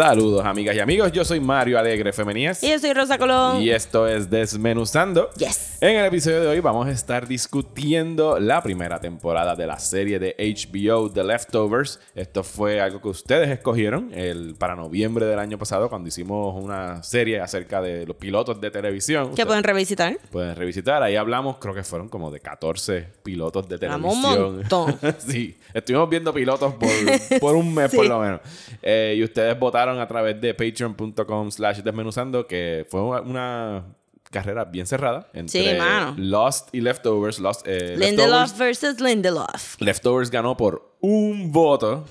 Saludos amigas y amigos, yo soy Mario Alegre Femenías Y yo soy Rosa Colón. y esto es Desmenuzando. Yes. En el episodio de hoy vamos a estar discutiendo la primera temporada de la serie de HBO The Leftovers. Esto fue algo que ustedes escogieron el, para noviembre del año pasado cuando hicimos una serie acerca de los pilotos de televisión. Que Ustedes pueden revisitar. pueden revisitar. Ahí hablamos, creo que fueron como de 14 pilotos de Hablamos un televisión. montón. sí, estuvimos viendo pilotos por, por un mes por lo menos. Eh, y ustedes votaron a través de patreon.com slash desmenuzando que fue una, carrera bien cerrada entre Sí. Lost y Leftovers. Lost, eh, Lindelof Leftovers, versus Lindelof. Leftovers ganó por un voto.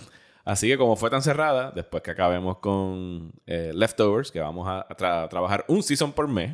Así que como fue tan cerrada, después que acabemos con eh, Leftovers, que vamos a tra- trabajar un season por mes,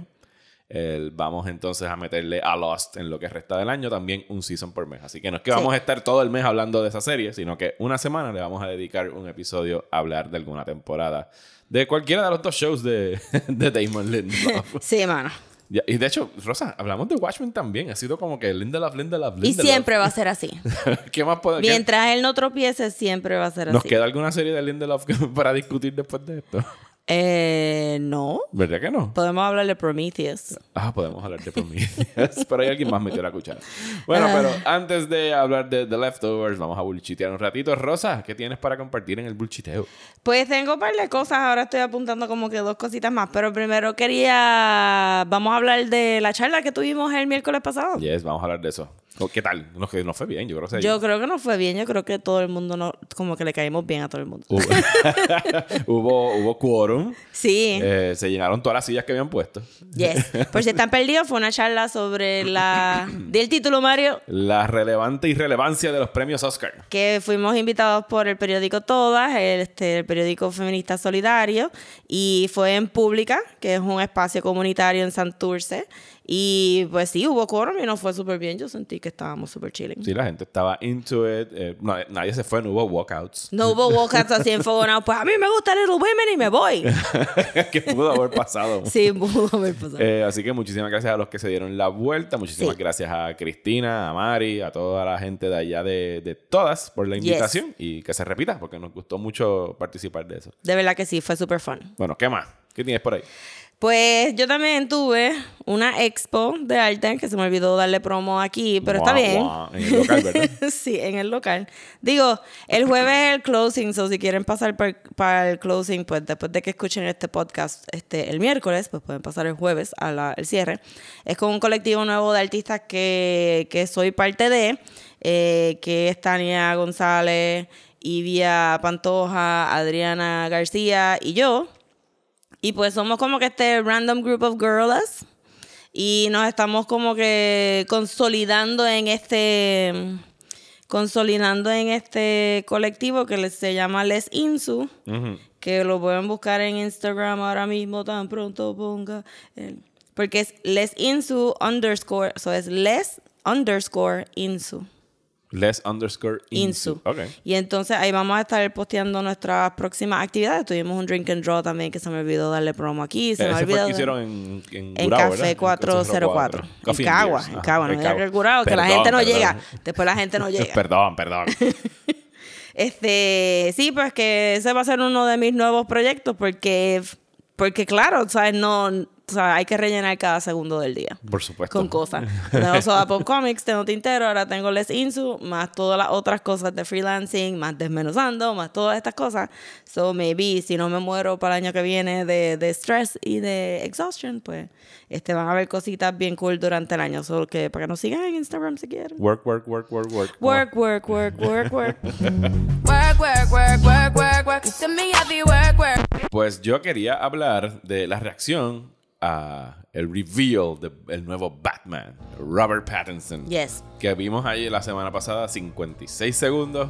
vamos entonces a meterle a Lost en lo que resta del año también un season por mes. Así que no es que Sí. vamos a estar todo el mes hablando de esa serie, sino que una semana le vamos a dedicar un episodio a hablar de alguna temporada de cualquiera de los dos shows de, de Damon Lindelof. Sí, mano. Y de hecho, Rosa, hablamos de Watchmen también. Ha sido como que Lindelof, Lindelof, Y Lindelof. siempre va a ser así. ¿Qué más puede qué- Mientras él no tropiece, siempre va a ser ¿Nos así. queda alguna serie de Lindelof para discutir después de esto? Eh, no. ¿Verdad que no? Podemos hablar de Prometheus. Ah, podemos hablar de Prometheus. pero hay alguien más metió la cuchara. Bueno, Ah. pero antes de hablar de The Leftovers, vamos a bullchitear un ratito. Rosa, ¿qué tienes para compartir en el bullchiteo? Pues tengo un par de cosas. Ahora estoy apuntando como que dos cositas más. Pero primero quería. Vamos a hablar de la charla que tuvimos el miércoles pasado. Yes, vamos a hablar de eso. ¿Qué tal? No, no fue bien, yo creo que. Yo creo que no fue bien. Yo creo que todo el mundo no. Como que le caímos bien a todo el mundo. Hubo, hubo, hubo quórum. Sí. Eh, se llenaron todas las sillas que habían puesto. Yes. Por si están perdidos, fue una charla sobre la. del título, Mario. La relevante irrelevancia de los premios Oscar. que fuimos invitados por el periódico Todas, el, este, el periódico feminista solidario, y fue en Pública, que es un espacio comunitario en Santurce. Y pues sí, hubo quórum y nos fue súper bien. Yo sentí que estábamos súper chilling. Sí, la gente estaba into it. eh, no, nadie se fue, no hubo walkouts. No hubo walkouts así enfogonados. Pues a mí me gusta Little Women y me voy. que pudo haber pasado. Sí, pudo haber pasado. Eh, así que muchísimas gracias a los que se dieron la vuelta. Muchísimas Sí. gracias a Cristina, a Mari, a toda la gente de allá de, de todas por la Yes. invitación y que se repita porque nos gustó mucho participar de eso. De verdad que sí, fue súper fun. Bueno, ¿qué más? ¿Qué tienes por ahí? Pues yo también tuve una expo de arte que se me olvidó darle promo aquí, pero está bien. guau, En el local, ¿verdad? sí, en el local. Digo, el jueves es el closing, so si quieren pasar par- para el closing, pues después de que escuchen este podcast este, el miércoles, pues pueden pasar el jueves al cierre. Es con un colectivo nuevo de artistas que, que soy parte de, eh, que es Tania González, Ivia Pantoja, Adriana García y yo. Y pues somos como que este random group of girls. Y nos estamos como que consolidando en este. Consolidando en este colectivo que les- se llama Les Insu. Que lo pueden buscar en Instagram ahora mismo, tan pronto ponga. el- porque es Les Insu underscore. Eso es Les underscore Insu. Les underscore Insu. Insu. Ok. Y entonces ahí vamos a estar posteando nuestras próximas actividades. Tuvimos un drink and draw también que se me olvidó darle promo aquí. Se me fue el olvidó. que hicieron en, en, en Gurao, Café ¿verdad? En 404. En Cagua, en Cagua. No me Cagua. que el curado, que la gente no perdón. llega. Después la gente no llega. perdón, perdón. Este, sí, pues que ese va a ser uno de mis nuevos proyectos porque, porque claro, ¿sabes? No, o sea, hay que rellenar cada segundo del día. Por supuesto. Con cosas. Tengo Soda Pop Comics, tengo Tintero, ahora tengo Les Insu, más todas las otras cosas de freelancing, más desmenuzando, más todas estas cosas. So, maybe, si no me muero para el año que viene de, de stress y de exhaustion, pues este, van a haber cositas bien cool durante el año. Solo que para que nos sigan en Instagram si quieren. Work, work, work, work, work. Work, work, work, work, work. Work, work, work, work, work, work. Pues yo quería hablar de la reacción a el reveal del nuevo Batman, Robert Pattinson. Yes. Que vimos ahí la semana pasada, 56 segundos.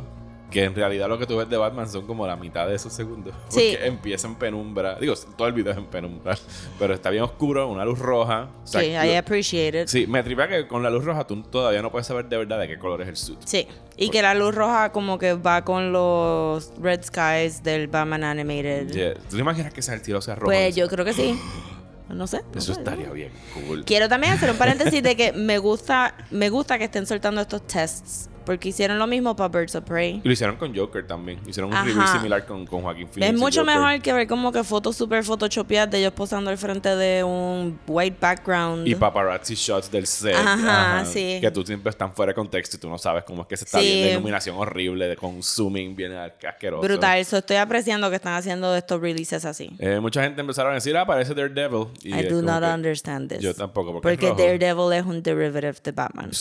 Que en realidad lo que tú ves de Batman son como la mitad de esos segundos. Sí. Porque empieza en penumbra. Digo, todo el video es en penumbra. Pero está bien oscuro, una luz roja. O sea, Sí, I lo- appreciate it. Sí, me tripea que con la luz roja tú todavía no puedes saber de verdad de qué color es el suit. Sí, y que la luz roja como que va con los Red Skies del Batman Animated. Yeah. ¿Tú te imaginas que ese tiro sea rojo? Pues yo creo que sí. No sé. no Eso sé. estaría bien cool. Quiero también hacer un paréntesis de que me gusta, me gusta que estén soltando estos tests. Porque hicieron lo mismo para Birds of Prey. Y lo hicieron con Joker también. Hicieron un Ajá. review similar con, con Joaquín Phoenix. Es mucho mejor que ver como que fotos super photoshopeadas de ellos posando al frente de un white background. Y paparazzi shots del set. Ajá, sí. Que tú siempre están fuera de contexto y tú no sabes cómo es que se está Sí. viendo. Iluminación horrible, de, con zooming bien asqueroso. Brutal. Eso estoy apreciando que están haciendo estos releases así. Eh, mucha gente empezaron a decir, ah, parece Daredevil. Y I do not understand this. Yo tampoco, porque Porque. Daredevil es un derivative de Batman.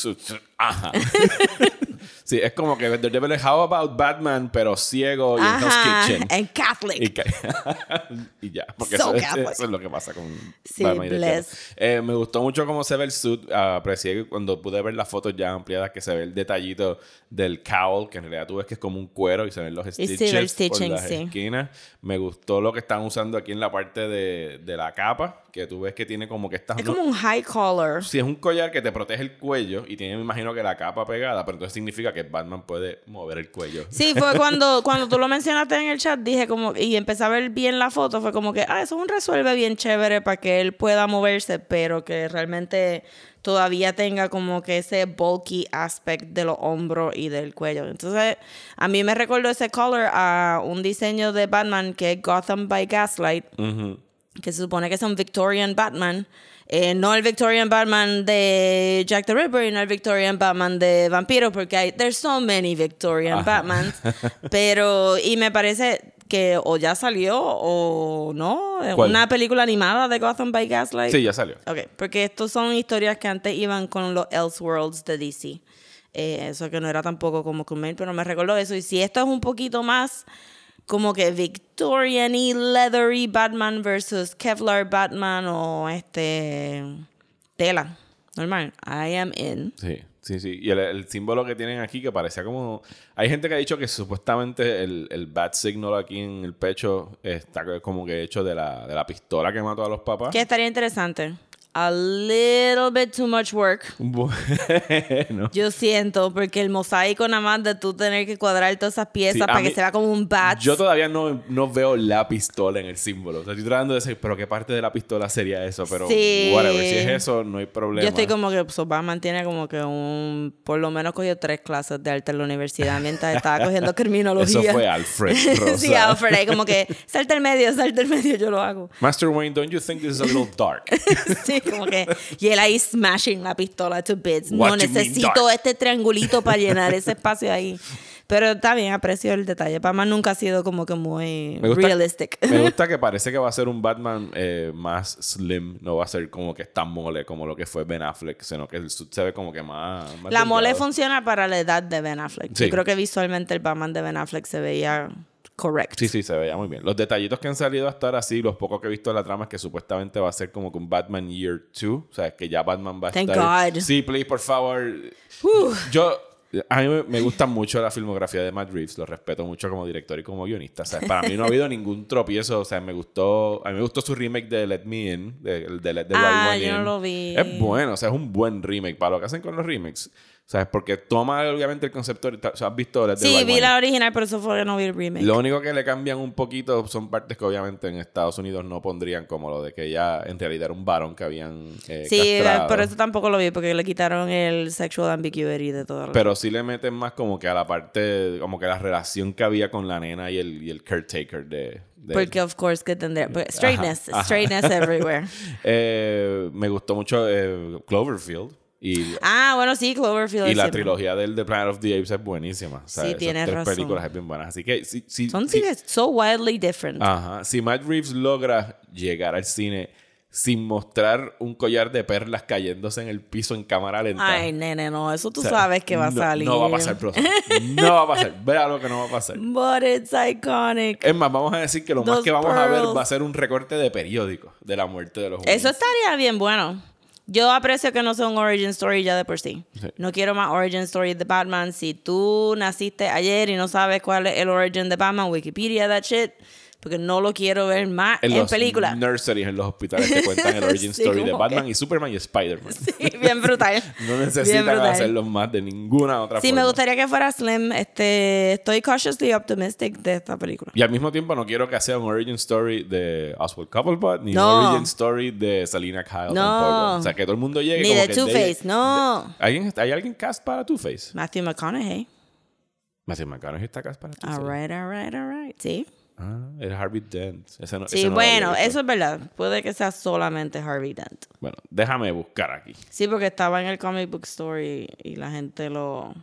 Ajá. sí, es como que Daredevil es How About Batman, pero ciego y en Hell's. Kitchen. And Catholic. Y, ca- y ya, porque So eso, es, Catholic. eso es lo que pasa con Sí, Batman y bless. Eh, me gustó mucho cómo se ve el suit. Aprecié cuando pude ver las fotos ya ampliadas que se ve el detallito del cowl, que en realidad tú ves que es como un cuero y se ven los sí, stitches el por stitching, las sí. esquinas. Me gustó lo que están usando aquí en la parte de, de la capa, que tú ves que tiene como que estas... Es como un high collar. si es un collar que te protege el cuello y tiene, me imagino que la capa pegada, pero entonces significa que Batman puede mover el cuello. Sí, fue cuando, cuando tú lo mencionaste en el chat, dije como, y empecé a ver bien la foto, fue como que, ah, eso es un resuelve bien chévere para que él pueda moverse, pero que realmente todavía tenga como que ese bulky aspect de los hombros y del cuello. Entonces, a mí me recordó ese color a un diseño de Batman que es Gotham by Gaslight, que se supone que es un Victorian Batman. Eh, no el Victorian Batman de Jack the Ripper y no el Victorian Batman de Vampiro, porque hay, there's so many Victorian Batmans. Pero, y me parece que o ya salió o no, eh, ¿Cuál? una película animada de Gotham by Gaslight. Sí, ya salió. Ok, porque estos son historias que antes iban con los Elseworlds de DC. Eh, eso que no era tampoco como main, pero me recordó eso. Y si esto es un poquito más como que Victorian y leathery Batman versus Kevlar Batman o este tela. Normal. I am in. Sí, sí, sí. Y el, el símbolo que tienen aquí que parecía como... Hay gente que ha dicho que supuestamente el, el bat signal aquí en el pecho está como que hecho de la, de la pistola que mató a los papás. Que estaría interesante. A little bit too much work. Bueno. Yo siento, porque el mosaico nada más de tú tener que cuadrar todas esas piezas Sí, para mí- que se vea como un bat. Yo todavía no, no veo la pistola en el símbolo. O sea, estoy tratando de decir, pero qué parte de la pistola sería eso. Pero Sí. whatever, si es eso, no hay problema. Yo estoy como que pues, Batman tiene como que un... Por lo menos cogió tres clases de arte en la universidad mientras estaba cogiendo criminología. Eso fue Alfred Rosa. sí, Alfred. ahí como que salta el medio, salta el medio, yo lo hago. Master Wayne, don't you think this is a little dark? sí, como que... Y él ahí smashing la pistola to bits. What no mean necesito este triangulito para llenar ese espacio ahí. Pero está bien, aprecio el detalle. Batman nunca ha sido como que muy Me gusta, realistic. me gusta que parece que va a ser un Batman eh, más slim. No va a ser como que es tan mole como lo que fue Ben Affleck, sino que el suit se ve como que más. más La mole funciona para la edad de Ben Affleck. Sí. Yo creo que visualmente el Batman de Ben Affleck se veía correct. Sí, sí, se veía muy bien. Los detallitos que han salido hasta ahora, sí, los pocos que he visto de la trama es que supuestamente va a ser como un Batman Year 2. O sea, que ya Batman va a Thank estar. God. Sí, please, por favor. Yo. A mí me- gusta mucho la filmografía de Matt Reeves, lo respeto mucho como director y como guionista. O sea, para mí no ha habido ningún tropiezo. O sea, me gustó. A mí me gustó su remake de Let Me In, de, de Let the Right Ah, One yo no lo vi. Es bueno, o sea, es un buen remake para lo que hacen con los remakes. O sea, es porque toma obviamente el concepto. O sea, has visto Let the Sí, vi la original, pero eso fue no vi el remake. Lo único que le cambian un poquito son partes que obviamente en Estados Unidos no pondrían, como lo de que ella en realidad era un varón que habían eh, sí, castrado. por eso tampoco lo vi, porque le quitaron el sexual ambiguity de todo. Pero sí le meten más como que a la parte, como que la relación que había con la nena y el, y el caretaker de... de- Porque, of course, que tendría. pues, Straightness, Ajá, ajá. straightness everywhere. Eh, me gustó mucho eh, Cloverfield y, Ah, bueno, sí, Cloverfield. y la trilogía del The Planet of the Apes es buenísima. O sea, Sí, tienes tres razón. películas es bien buenas. Así que sí, sí, Son cines so wildly different. Ajá. Si Matt Reeves logra llegar al cine sin mostrar un collar de perlas cayéndose en el piso en cámara lenta. Ay, nene, no, eso tú o sea, sabes que va a no- salir. No va a pasar, profesor. No va a pasar. Vea lo que no va a pasar. But it's iconic. Es más, vamos a decir que lo más que vamos a ver va a ser un recorte de periódico de la muerte de los Eso estaría bien bueno. Yo aprecio que no sea un origin story ya de por sí. Sí. No quiero más origin story de Batman. Si tú naciste ayer y no sabes cuál es el origin de Batman, Wikipedia, that shit. Porque no lo quiero ver más en, los película. nurseries, en los hospitales, te cuentan el origin Sí, story de Batman que- y Superman y Spider-Man. Sí, bien brutal. No necesitan brutal. hacerlo más de ninguna otra Sí, forma. me gustaría que fuera Slim. Este, estoy cautiously optimistic de esta película. Y al mismo tiempo no quiero que sea un origin story de Oswald Cobblepot ni No. un origin story de Selina Kyle No. tampoco. O sea, que todo el mundo llegue Ni como de Two-Face, no. de- ¿Alguien, ¿Hay alguien cast para Two-Face? Matthew McConaughey. Matthew McConaughey está cast para Two-Face. All right, all right, all right. Sí. Ah, es Harvey Dent. Ese no, Sí, ese no bueno, eso es verdad. Puede que sea solamente Harvey Dent. Bueno, déjame buscar aquí. Sí, porque estaba en el comic book story y la gente lo...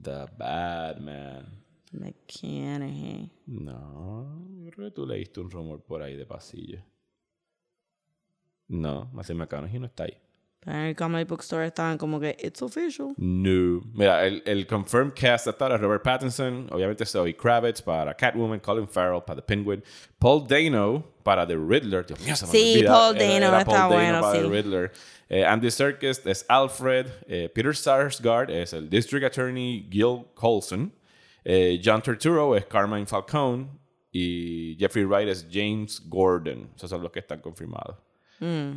The Batman. McConaughey. No, yo creo que tú leíste un rumor por ahí de pasillo. No, Matthew McConaughey no está ahí. Pero en el comic book story estaban como que, it's official. No. Mira, el, el confirmed cast ahora es Robert Pattinson, obviamente Zoe Kravitz para Catwoman, Colin Farrell para The Penguin, Paul Dano para The Riddler. Dios mío, se me Sí, olvida. Paul Dano era está Paul Dano bueno, para sí. The Riddler. Eh, Andy Serkis es Alfred. eh, Peter Sarsgaard es el District Attorney Gil Coulson. eh, John Turturro es Carmine Falcone. Y Jeffrey Wright es James Gordon. Esos son los que están confirmados.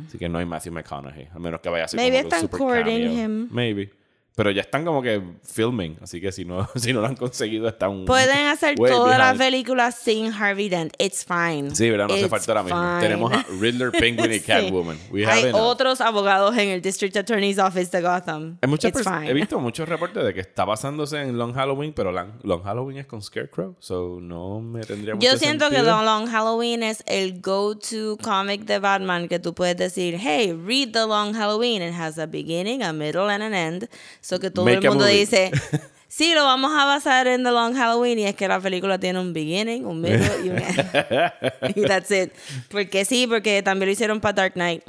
Así que no hay Matthew McConaughey. A menos que vaya a ser Mm. Maybe como están courting him. Maybe. Pero ya están como que filming. Así que si no, si no lo han conseguido, están. Pueden hacer toda la película sin Harvey Dent. It's fine. Sí, ¿verdad? No hace It's falta ahora mismo. fine. Tenemos a Riddler, Penguin y Sí. Catwoman. We have Hay enough. otros abogados en el District Attorney's Office de Gotham. It's fine. he visto muchos reportes de que está basándose en Long Halloween, pero Long, Long Halloween es con Scarecrow, so no me tendría mucho Yo siento que sentido. The Long Halloween es el go-to comic de Batman que tú puedes decir, hey, read The Long Halloween. It has a beginning, a middle, and an end. So que todo Make el mundo dice, sí, lo vamos a basar en The Long Halloween y es que la película tiene un beginning, un middle y un end. y that's it. Porque sí, porque también lo hicieron para Dark Knight.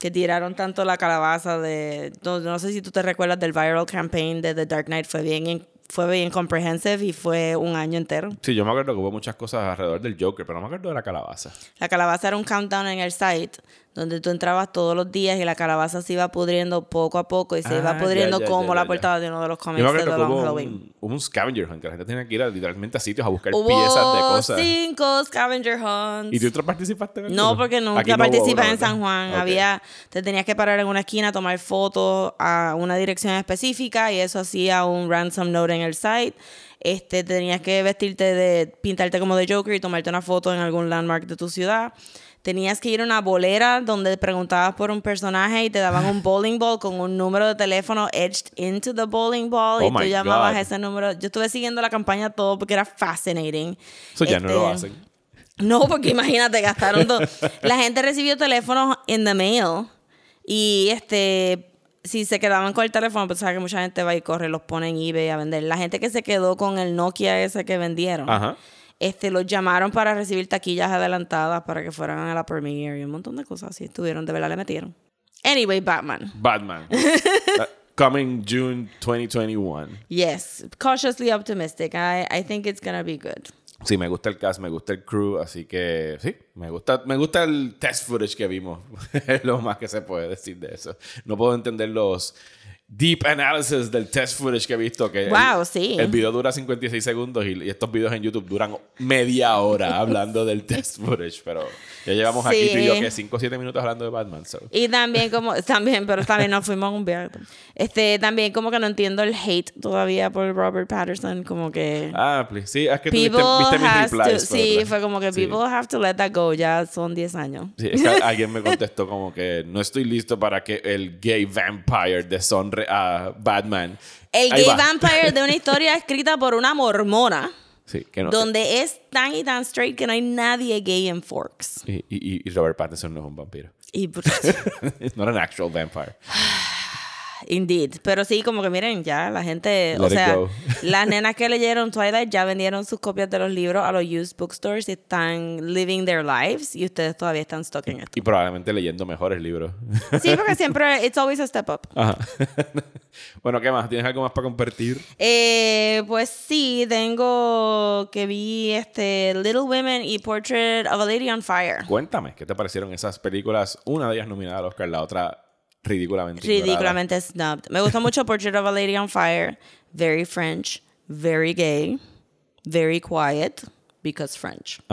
Que tiraron tanto la calabaza de... No, no sé si tú te recuerdas del viral campaign de The Dark Knight. Fue bien, fue bien comprehensive y fue un año entero. Sí, yo me acuerdo que hubo muchas cosas alrededor del Joker, pero no me acuerdo de la calabaza. La calabaza era un countdown en el site donde tú entrabas todos los días y la calabaza se iba pudriendo poco a poco y se Ah, iba pudriendo ya, ya, como ya, la portada de uno de los cómics de Long hubo Halloween. un, hubo un scavenger hunt, que la gente tenía que ir a, literalmente a sitios a buscar Hubo piezas de cosas. cinco scavenger hunts. ¿Y tú otro participaste en No, porque nunca no participé en San Juan. Había, te tenías que parar en una esquina, tomar fotos a una dirección específica y eso hacía un ransom note en el site. Este, tenías que vestirte de, pintarte como de Joker y tomarte una foto en algún landmark de tu ciudad. Tenías que ir a una bolera donde preguntabas por un personaje y te daban un bowling ball con un número de teléfono etched into the bowling ball Oh y tú llamabas God. a ese número. Yo estuve siguiendo la campaña todo porque era fascinating. Eso ya no lo Este, hacen. no, porque imagínate, gastaron todo. La gente recibió teléfonos in the mail y este si se quedaban con el teléfono, pues sabes que mucha gente va y corre, los pone en eBay a vender. La gente que se quedó con el Nokia ese que vendieron, Ajá. Este los llamaron para recibir taquillas adelantadas para que fueran a la premiere y un montón de cosas así. Estuvieron, de verdad le metieron. Anyway, Batman. Batman. Uh, coming June 2021. Yes, cautiously optimistic. I, I think it's gonna be good. Sí, me gusta el cast, me gusta el crew, así que sí, me gusta, me gusta el test footage que vimos. Es lo más que se puede decir de eso. No puedo entender los deep analysis del test footage que he visto. Que Wow, el, sí. El video dura 56 segundos y, y estos videos en YouTube duran media hora hablando del test footage. Pero ya llevamos aquí Sí. tú y yo que 5 o 7 minutos hablando de Batman. so. Y también como, también, pero también nos fuimos un viaje. Este, también como que no entiendo el hate todavía por Robert Patterson, como que Ah, please. sí, es que tú viste, viste mis has to, replies. sí, fue como que Sí. people have to let that go, ya son 10 años. Sí, es que alguien me contestó como que no estoy listo para que el gay vampire deshonre a Batman. El Ahí gay va. vampire de una historia escrita por una mormona, Sí, que no. donde es tan y tan straight que no hay nadie gay en Forks. Y, y- y Robert Pattinson no es un vampiro. Y, It's not an actual vampire. Indeed. Pero sí, como que miren, ya la gente, Let o sea, las nenas que leyeron Twilight ya vendieron sus copias de los libros a los used bookstores y están living their lives y ustedes todavía están stuck en esto. Y probablemente leyendo mejores libros. Sí, porque siempre, it's always a step up. Ajá. bueno, ¿qué más? ¿Tienes algo más para compartir? Eh, pues sí, tengo que vi este Little Women y Portrait of a Lady on Fire. Cuéntame, ¿qué te parecieron esas películas? Una de ellas nominada al Oscar, la otra ridículamente ridículamente snubbed. Me gustó mucho Portrait of a Lady on Fire. Very French, very gay, very quiet, because French.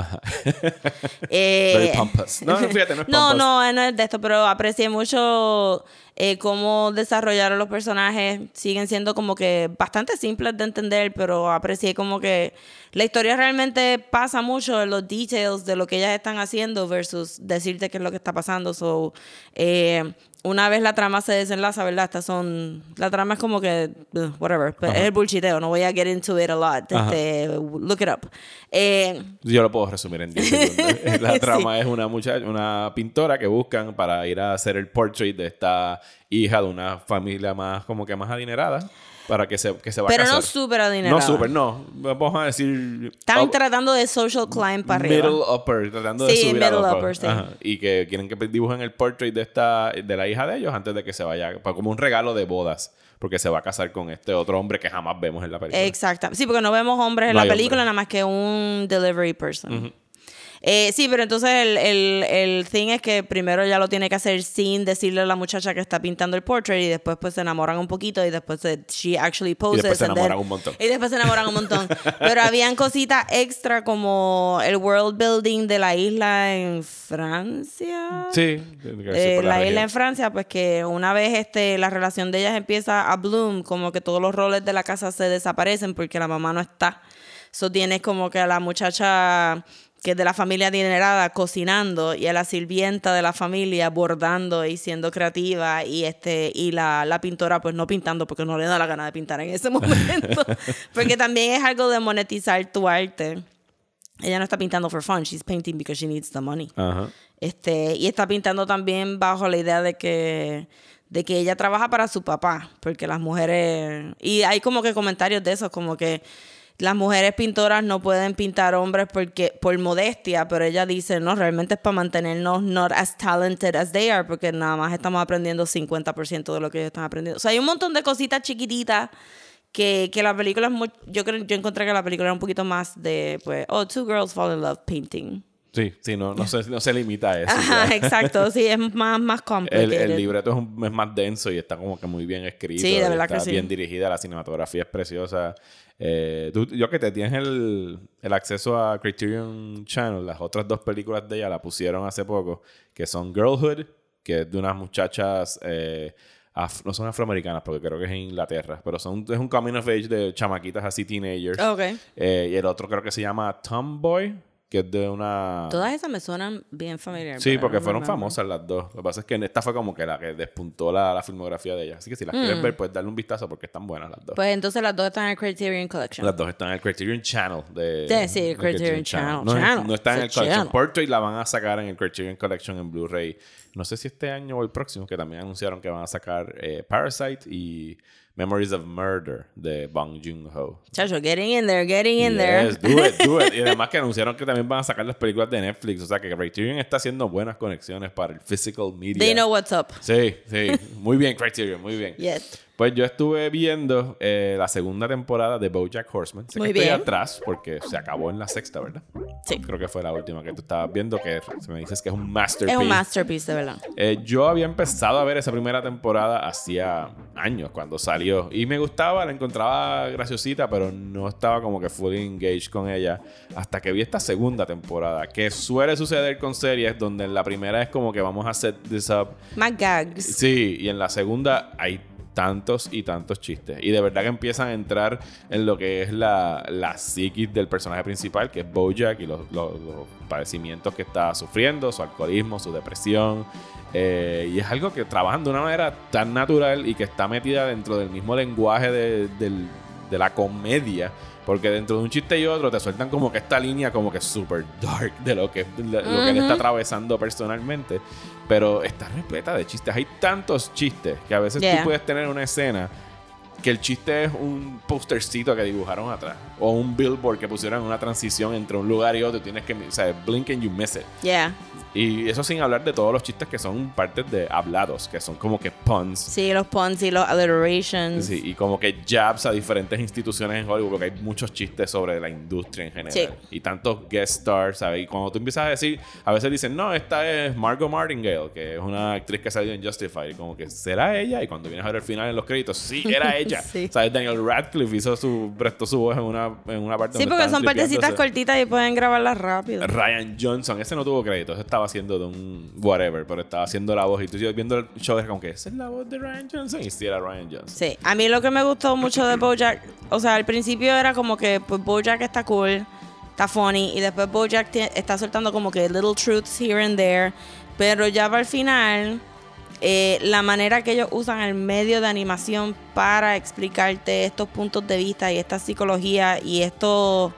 Eh, Very pompous. No, no, fíjate, no es no, pompous. no, no es de esto, pero aprecié mucho eh, cómo desarrollaron los personajes. Siguen siendo como que bastante simples de entender, pero aprecié como que la historia realmente pasa mucho en los details de lo que ellas están haciendo versus decirte qué es lo que está pasando. So, eh, una vez la trama se desenlaza, ¿verdad? Estas son. La trama es como que. uh, whatever. Pero es el bullshiteo. No voy a get into it a lot. Este, look it up. Eh, Yo lo puedo resumir en 10 segundos. La Sí. trama es una muchacha, una pintora que buscan para ir a hacer el portrait de esta hija de una familia más como que más adinerada para que se, que se va pero a casar. no súper adinerada. No super, no. Vamos a decir Están up- tratando de social climb para arriba. middle upper, tratando de Sí, subir a middle upper. upper, sí. Ajá. Y que quieren que dibujen el portrait de esta de la hija de ellos antes de que se vaya, para como un regalo de bodas, porque se va a casar con este otro hombre que jamás vemos en la película. Exacto. Sí, porque no vemos hombres en No la película, nada más que un delivery person. Eh, sí, pero entonces el, el, el thing es que primero ya lo tiene que hacer sin decirle a la muchacha que está pintando el portrait y después pues se enamoran un poquito y después se, she actually poses. después se and then- enamoran un montón. Y después se enamoran un montón. pero habían cositas extra como el world building de la isla en Francia. Sí, Eh, la isla en Francia, pues que una vez este, la relación de ellas empieza a bloom, como que todos los roles de la casa se desaparecen porque la mamá no está. Eso tienes como que a la muchacha que es de la familia adinerada cocinando y a la sirvienta de la familia bordando y siendo creativa y este y la, la pintora pues no pintando porque no le da la gana de pintar en ese momento. Porque también es algo de monetizar tu arte. Ella no está pintando for fun she's painting because she needs the money. Ajá. este, y está pintando también bajo la idea de que, de que ella trabaja para su papá, porque las mujeres, y hay como que comentarios de esos, como que las mujeres pintoras no pueden pintar hombres porque por modestia, pero ella dice, no, realmente es para mantenernos not as talented as they are, porque nada más estamos aprendiendo 50% de lo que ellos están aprendiendo. O sea, hay un montón de cositas chiquititas que, que la película es muy, yo creo, yo encontré que la película era un poquito más de, pues, oh, two girls fall in love painting. Sí, sí, no, no, se, no se limita a eso. Ajá, exacto, sí, es más, más El, complicated. el libreto es, un- es más denso y está como que muy bien escrito. Sí, de verdad está que sí. bien dirigida, la cinematografía es preciosa. Eh, tú- yo que te tienes el, el acceso a Criterion Channel, las otras dos películas de ella la pusieron hace poco, que son Girlhood, que es de unas muchachas, eh, no son afroamericanas, porque creo que es en Inglaterra, pero son, es un coming of age de chamaquitas así, teenagers. Ok. Eh, y el otro creo que se llama Tomboy, que es de una... Todas esas me suenan bien familiares. Sí, porque no fueron famosas las dos. Lo que pasa es que esta fue como que la que despuntó la, la filmografía de ella. Así que si las quieres ver, puedes darle un vistazo porque están buenas las dos. Mm. Pues entonces las dos están en el Criterion Collection. las dos están en el Criterion Channel. De, Sí, sí, de Criterion Channel, No, Channel. no está en el Collection. Channel. Portrait la van a sacar en el Criterion Collection en Blu-ray. No sé si este año o el próximo, que también anunciaron que van a sacar eh, Parasite y Memories of Murder de Bong Joon-ho. Chacho, getting in there, getting in there. Yes, do it, do it. Y además que anunciaron que también van a sacar las películas de Netflix. O sea que Criterion está haciendo buenas conexiones para el physical media. They know what's up. Sí, sí. Muy bien, Criterion, muy bien. Yes. Pues yo estuve viendo eh, la segunda temporada de BoJack Horseman. Sé Muy que estoy atrás porque se acabó en la sexta, ¿verdad? Sí. Creo que fue la última que tú estabas viendo, que me dices que es un masterpiece. Es un masterpiece, de verdad. Eh, yo había empezado a ver esa primera temporada hacía años cuando salió y me gustaba, la encontraba graciosita, pero no estaba como que fully engaged con ella hasta que vi esta segunda temporada, que suele suceder con series donde en la primera es como que vamos a set this up Más gags. Sí, y en la segunda hay tantos y tantos chistes. Y de verdad que empiezan a entrar en lo que es la, la psiquis del personaje principal, que es Bojack, y los, los- padecimientos que está sufriendo, su alcoholismo, su depresión. Eh, y es algo que trabajan de una manera tan natural y que está metida dentro del mismo lenguaje de, del- de la comedia. Porque dentro de un chiste y otro te sueltan como que esta línea como que super dark de lo que, de lo que él está atravesando personalmente. Pero está repleta de chistes. Hay tantos chistes que a veces Yeah. tú puedes tener una escena que el chiste es un postercito que dibujaron atrás. O un billboard que pusieron en una transición entre un lugar y otro. Tienes que, o sea, blink and you miss it. Yeah. Y eso sin hablar de todos los chistes que son partes de hablados, que son como que puns. Sí, los puns y los alliterations. Sí, y como que jabs a diferentes instituciones en Hollywood, porque hay muchos chistes sobre la industria en general. Sí. Y tantos guest stars, ¿sabes? Y cuando tú empiezas a decir, a veces dicen, no, esta es Margot Martingale, que es una actriz que salió en Justified. Y como que, ¿será ella? Y cuando vienes a ver el final en los créditos, sí, era ella. Sí. ¿Sabes? Daniel Radcliffe hizo su, prestó su voz en una, en una parte Sí, porque son partecitas cortitas y pueden grabarlas rápido. Ryan Johnson, ese no tuvo crédito, ese haciendo de un whatever, pero estaba haciendo la voz y tú sigues viendo el show es como que esa es la voz de Ryan Johnson y sí era Ryan Johnson. Sí, a mí lo que me gustó mucho de Bojack, o sea, al principio era como que pues Bojack está cool, está funny, y después Bojack está soltando como que little truths here and there, pero ya para el final, eh, la manera que ellos usan el medio de animación para explicarte estos puntos de vista y esta psicología y esto,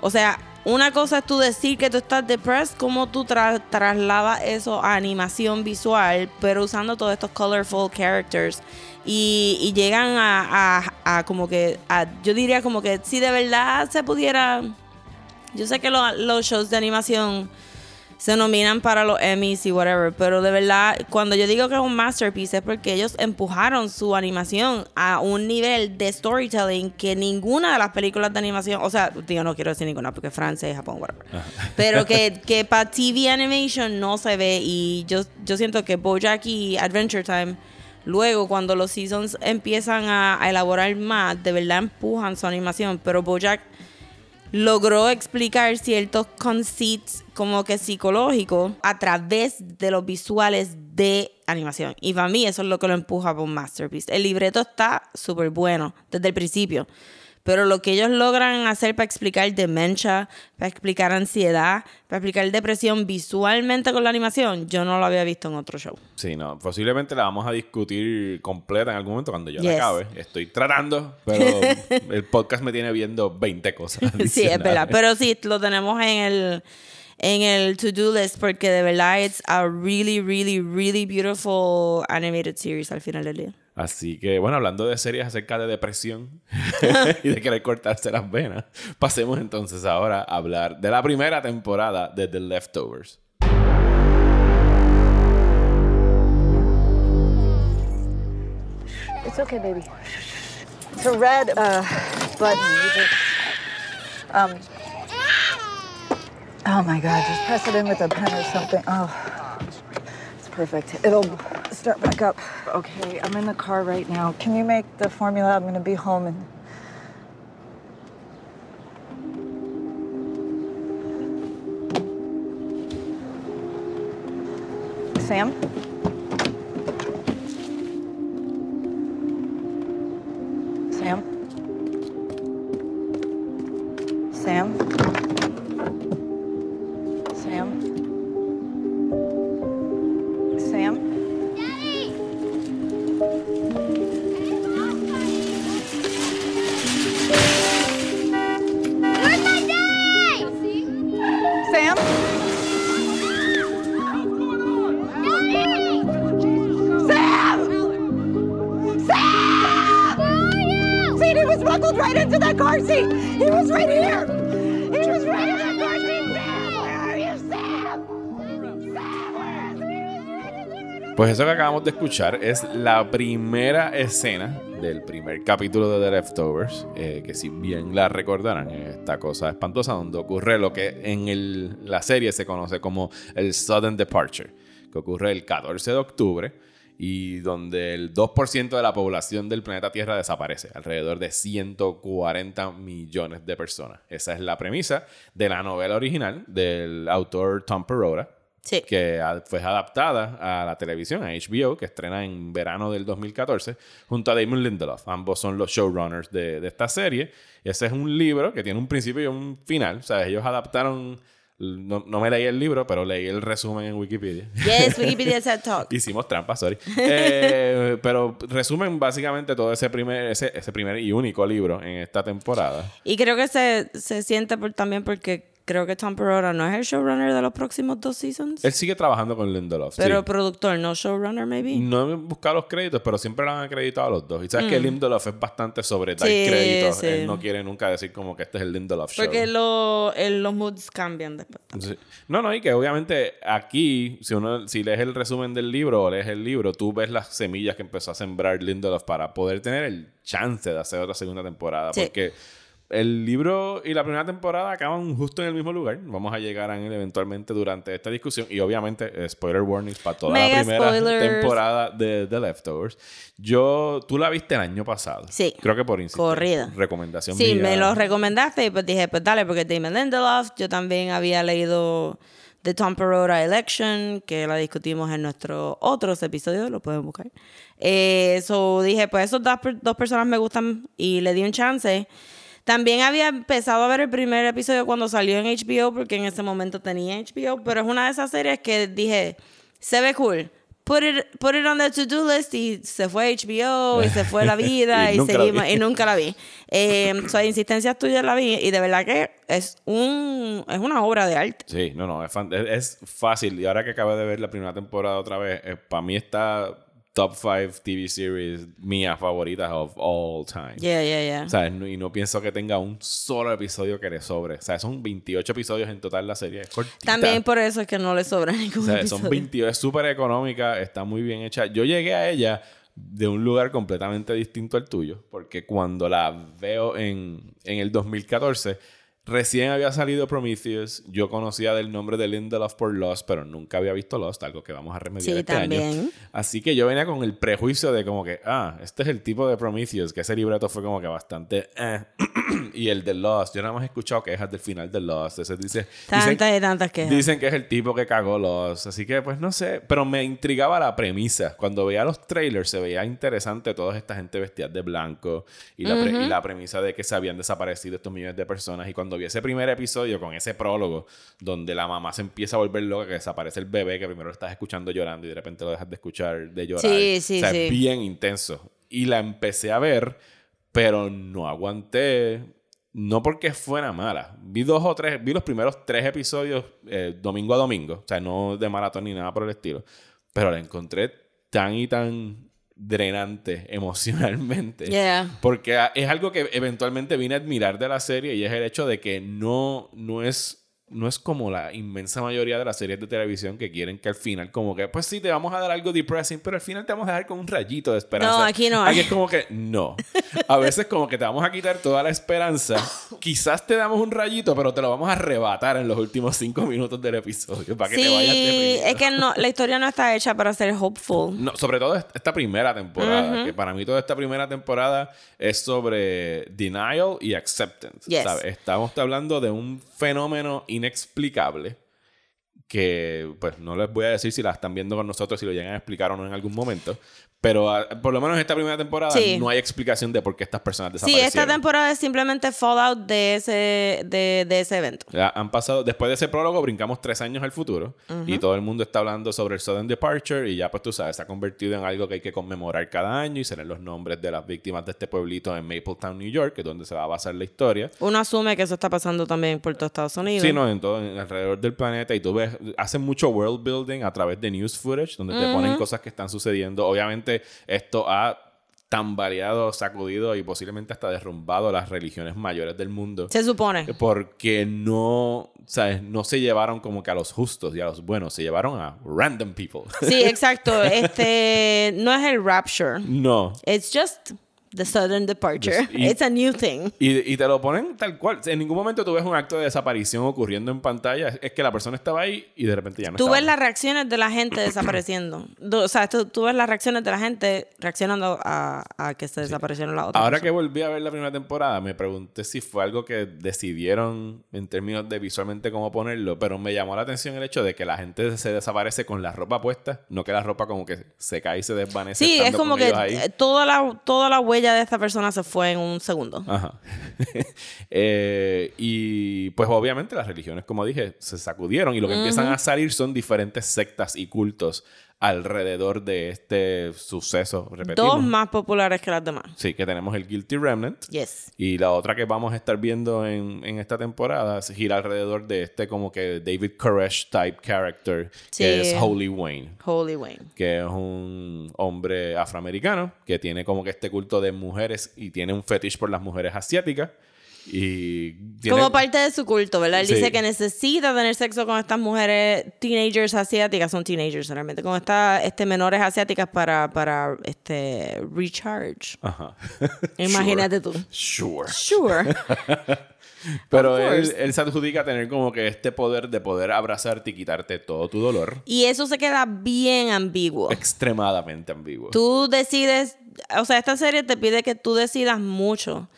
o sea, una cosa es tú decir que tú estás depressed, como tú tra- trasladas eso a animación visual, pero usando todos estos colorful characters. Y, y llegan a como que, a- yo diría como que si de verdad se pudiera, yo sé que lo- los shows de animación se nominan para los Emmys y whatever, pero de verdad, cuando yo digo que es un masterpiece es porque ellos empujaron su animación a un nivel de storytelling que ninguna de las películas de animación, o sea, digo, no quiero decir ninguna porque Francia, Japón, whatever, pero que, que para TV animation no se ve y yo, yo siento que Bojack y Adventure Time Luego, cuando los seasons empiezan a, a elaborar más, de verdad empujan su animación. Pero Bojack logró explicar ciertos conceits como que psicológicos a través de los visuales de animación. Y para mí eso es lo que lo empuja por masterpiece. El libreto está súper bueno desde el principio. Pero lo que ellos logran hacer para explicar demencia, para explicar ansiedad, para explicar depresión visualmente con la animación, yo no lo había visto en otro show. Sí, no, posiblemente la vamos a discutir completa en algún momento cuando yo la Yes. acabe. Estoy tratando, pero el podcast me tiene viendo 20 cosas. Sí, es verdad. Pero sí, lo tenemos en el en el to-do list porque de verdad it's a really, really, really beautiful animated series al final del día. Así que, bueno, hablando de series acerca de depresión y de querer cortarse las venas, pasemos entonces ahora a hablar de la primera temporada de The Leftovers. It's okay, baby. It's a red uh, button. Um. Oh my God! Just press it in with a pen or something. Oh, perfect. It'll start back up. Okay, I'm in the car right now. Can you make the formula? I'm gonna be home and. Sam? Sam? Sam? Pues eso que acabamos de escuchar es la primera escena del primer capítulo de The Leftovers, eh, que si bien la recordarán, es esta cosa espantosa donde ocurre lo que en el- la serie se conoce como el Sudden Departure, que ocurre el 14 de octubre y donde el 2% de la población del planeta Tierra desaparece, alrededor de 140 millones de personas. Esa es la premisa de la novela original del autor Tom Perrotta, Sí. que fue adaptada a la televisión, a HBO, que estrena en verano del 2014, junto a Damon Lindelof. Ambos son los showrunners de, de esta serie. Ese es un libro que tiene un principio y un final. O sea, ellos adaptaron... No, no me leí el libro, pero leí el resumen en Wikipedia. Yes, Wikipedia said talk. Hicimos trampa, sorry. Eh, pero resumen básicamente todo ese primer, ese, ese primer y único libro en esta temporada. Y creo que se, se siente por, también porque creo que Tom Perrotta no es el showrunner de los próximos dos seasons. Él sigue trabajando con Lindelof. pero sí. productor, no showrunner, maybe. No he buscado los créditos, pero siempre lo han acreditado a los dos. Y sabes que Lindelof es bastante sobre dar Mm. Sí, créditos. sí. Él no quiere nunca decir como que este es el Lindelof show. Porque lo- el- los moods cambian después. No, no, y que obviamente aquí, si uno si lees el resumen del libro o lees el libro, tú ves las semillas que empezó a sembrar Lindelof para poder tener el chance de hacer otra segunda temporada. Porque el libro y la primera temporada acaban justo en el mismo lugar. Vamos a llegar a él eventualmente durante esta discusión. Y obviamente, eh, spoiler warnings para toda Mega la primera spoilers. temporada de The Leftovers. Yo, tú la viste el año pasado. Sí. Creo que por. Corrida. Recomendación Sí, mía. me lo recomendaste y pues dije, pues dale, porque Damon Lindelof, yo también había leído The Tom Perrotta Election, que la discutimos en nuestros otros episodios, lo pueden buscar. Eh, so dije, pues esos dos, dos personas me gustan y le di un chance. También había empezado a ver el primer episodio cuando salió en HBO, porque en ese momento tenía HBO, pero es una de esas series que dije, se ve cool. Put it, put it on the to-do list y se fue HBO y se fue la vida Y y, nunca la seguimos y nunca la vi. Eh, so, a insistencias tuyas la vi y de verdad que es un es una obra de arte. Sí, no, no, es, fan- es- es fácil. Y ahora que acabé de ver la primera temporada otra vez, para mí está top 5 TV series mías favoritas of all time. Yeah, yeah, yeah. O sea, no- y no pienso que tenga un solo episodio que le sobre. O sea, son 28 episodios en total la serie. Es cortita. También por eso es que no le sobra ningún O sea, episodio. son 22, es súper económica, está muy bien hecha. Yo llegué a ella de un lugar completamente distinto al tuyo, porque cuando la veo en, en el 2014, recién había salido Prometheus, yo conocía del nombre de Lindelof por Lost, pero nunca había visto Lost, algo que vamos a remediar Sí, este año. también. Así que yo venía con el prejuicio de como que, ah, este es el tipo de Prometheus, que ese libreto fue como que bastante... eh. y el de Lost, yo nada más he escuchado quejas del final de Lost, ese dice... dicen- Tantas y tantas quejas. Dicen que es el tipo que cagó los. Así que, pues no sé. Pero me intrigaba la premisa. Cuando veía los trailers, se veía interesante toda esta gente vestida de blanco. Y la, y la premisa de que se habían desaparecido estos millones de personas. Y cuando vi ese primer episodio con ese prólogo, donde la mamá se empieza a volver loca, que desaparece el bebé, que primero lo estás escuchando llorando y de repente lo dejas de escuchar, de llorar. Sí, sí, o sea, sí. es bien intenso. Y la empecé a ver, pero no aguanté. No porque fuera mala. Vi dos o tres, vi los primeros tres episodios eh, domingo a domingo. O sea, no de maratón ni nada por el estilo. Pero la encontré tan y tan drenante emocionalmente. Yeah. Porque a- es algo que eventualmente vine a admirar de la serie y es el hecho de que no, no es. No es como la inmensa mayoría de las series de televisión que quieren que al final, como que, pues sí, te vamos a dar algo depressing, pero al final te vamos a dejar con un rayito de esperanza. No, aquí no Aquí es como que no. A veces como que te vamos a quitar toda la esperanza. Quizás te damos un rayito, pero te lo vamos a arrebatar en los últimos cinco minutos del episodio para que te vayas deprimido. es que no, la historia no está hecha para ser hopeful. No, sobre todo est- esta primera temporada, que para mí toda esta primera temporada es sobre denial y acceptance. Yes. ¿sabes? Estamos hablando de un fenómeno inexplicable que pues no les voy a decir si la están viendo con nosotros, si lo llegan a explicar o no en algún momento, pero ah, por lo menos en esta primera temporada Sí. no hay explicación de por qué estas personas Sí, desaparecieron. esta temporada es simplemente fallout de ese, de, de ese evento. Ya han pasado, después de ese prólogo, brincamos tres años al futuro y todo el mundo está hablando sobre el Sudden Departure y ya, pues tú sabes, se ha convertido en algo que hay que conmemorar cada año y serán los nombres de las víctimas de este pueblito en Mapletown, New York, que es donde se va a basar la historia. Uno asume que eso está pasando también por todo Estados Unidos. Sí, no, en todo, en- alrededor del planeta y tú ves, hacen mucho world building a través de news footage, donde te ponen cosas que están sucediendo. Obviamente, esto ha tambaleado, sacudido y posiblemente hasta derrumbado las religiones mayores del mundo. Se supone. Porque no, ¿sabes? No se llevaron como que a los justos y a los buenos, se llevaron a random people. Sí, exacto. Este no es el rapture. no. It's just the sudden departure. Y- It's a new thing. Y, y te lo ponen tal cual. En ningún momento tú ves un acto de desaparición ocurriendo en pantalla. Es que la persona estaba ahí y de repente ya no Tú ves las reacciones de la gente desapareciendo. O sea, tú, tú ves las reacciones de la gente reaccionando a, a que se desaparecieron las otras. Ahora que volví a ver la primera temporada, me pregunté si fue algo que decidieron en términos de visualmente cómo ponerlo, pero me llamó la atención el hecho de que la gente se desaparece con la ropa puesta, no que la ropa como que se cae y se desvanece. Sí, es como que ahí. eh, toda la, toda la huella de esta persona se fue en un segundo. Ajá. Eh, y pues obviamente las religiones, como dije, se sacudieron y lo que empiezan a salir son diferentes sectas y cultos alrededor de este suceso repetido. Dos más populares que las demás. Sí, que tenemos el Guilty Remnant. Yes. Y la otra que vamos a estar viendo en, en esta temporada gira alrededor de este como que David Koresh type character, Sí. que es Holy Wayne. Holy Wayne. que es un hombre afroamericano que tiene como que este culto de mujeres y tiene un fetish por las mujeres asiáticas y tiene- Como parte de su culto, ¿verdad? Él Sí. dice que necesita tener sexo con estas mujeres teenagers asiáticas, son teenagers realmente, con estas este, menores asiáticas para, para este, recharge. Ajá. Imagínate tú. Sure. Sure. Pero él, él se adjudica tener como que este poder de poder abrazarte y quitarte todo tu dolor. Y eso se queda bien ambiguo. Extremadamente ambiguo. Tú decides, o sea, esta serie te pide que tú decidas mucho.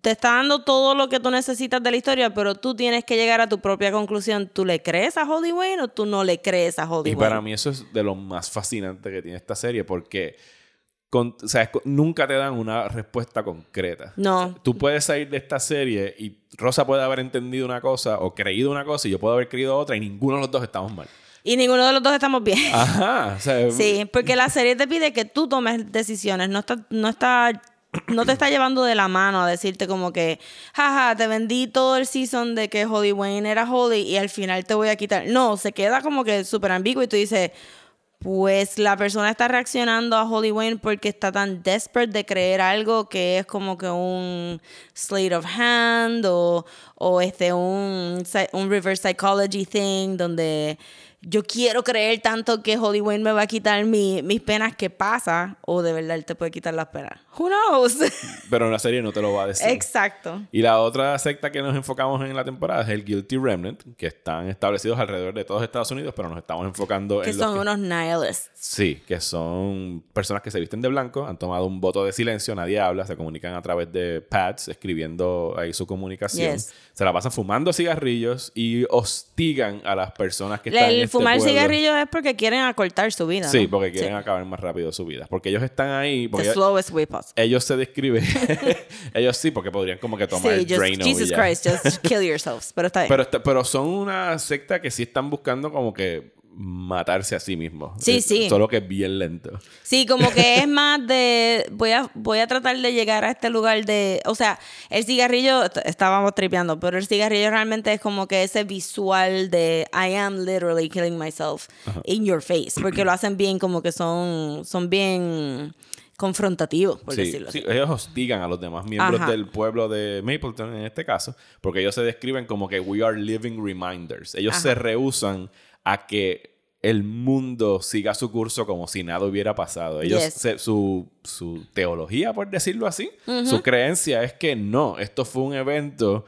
Te está dando todo lo que tú necesitas de la historia, pero tú tienes que llegar a tu propia conclusión. ¿Tú le crees a Holly Wayne o tú no le crees a Holly Y para mí eso es de lo más fascinante que tiene esta serie porque con- o sea, es co- nunca te dan una respuesta concreta. No. Tú puedes salir de esta serie y Rosa puede haber entendido una cosa o creído una cosa y yo puedo haber creído otra y ninguno de los dos estamos mal. Y ninguno de los dos estamos bien. Ajá. O sea, Sí, porque la serie te pide que tú tomes decisiones, no está, no está, no te está llevando de la mano a decirte como que, jaja, te vendí todo el season de que Holly Wayne era Holly y al final te voy a quitar. No, se queda como que súper ambiguo y tú dices, pues la persona está reaccionando a Holly Wayne porque está tan desperate de creer algo que es como que un slate of hand o, o este un, un reverse psychology thing donde yo quiero creer tanto que Holly Wayne me va a quitar mi- mis penas que pasa o de verdad él te puede quitar las penas. Who knows? pero en la serie no te lo va a decir. Exacto. Y la otra secta que nos enfocamos en la temporada es el Guilty Remnant, que están establecidos alrededor de todos Estados Unidos, pero nos estamos enfocando Que en los son que- unos nihilists. Sí, que son personas que se visten de blanco, han tomado un voto de silencio, nadie habla, se comunican a través de pads, escribiendo ahí su comunicación. Yes. Se la pasan fumando cigarrillos y hostigan a las personas que están en El este fumar pueblo. cigarrillos es porque quieren acortar su vida. Sí, ¿no? porque quieren acabar más rápido su vida. Porque ellos están ahí. The slowest way possible. ellos se describen. ellos sí, porque podrían como que tomar Sí, el just, Drano Jesus. Christ, just kill yourselves. Pero está bien. Pero, está- pero son una secta que sí están buscando como que matarse a sí mismos. Sí, Es- sí. Solo que es bien lento. Sí, como que es más de voy a voy a tratar de llegar a este lugar de, o sea, el cigarrillo est- estábamos tripeando, pero el cigarrillo realmente es como que ese visual de I am literally killing myself in your face, porque lo hacen bien como que son son bien confrontativos, por Sí, decirlo sí, así. ellos hostigan a los demás miembros Ajá. del pueblo de Mapleton en este caso, porque ellos se describen como que we are living reminders. Ellos se rehusan a que el mundo siga su curso como si nada hubiera pasado. Ellos Yes. se- su, su teología, por decirlo así, su creencia es que no, esto fue un evento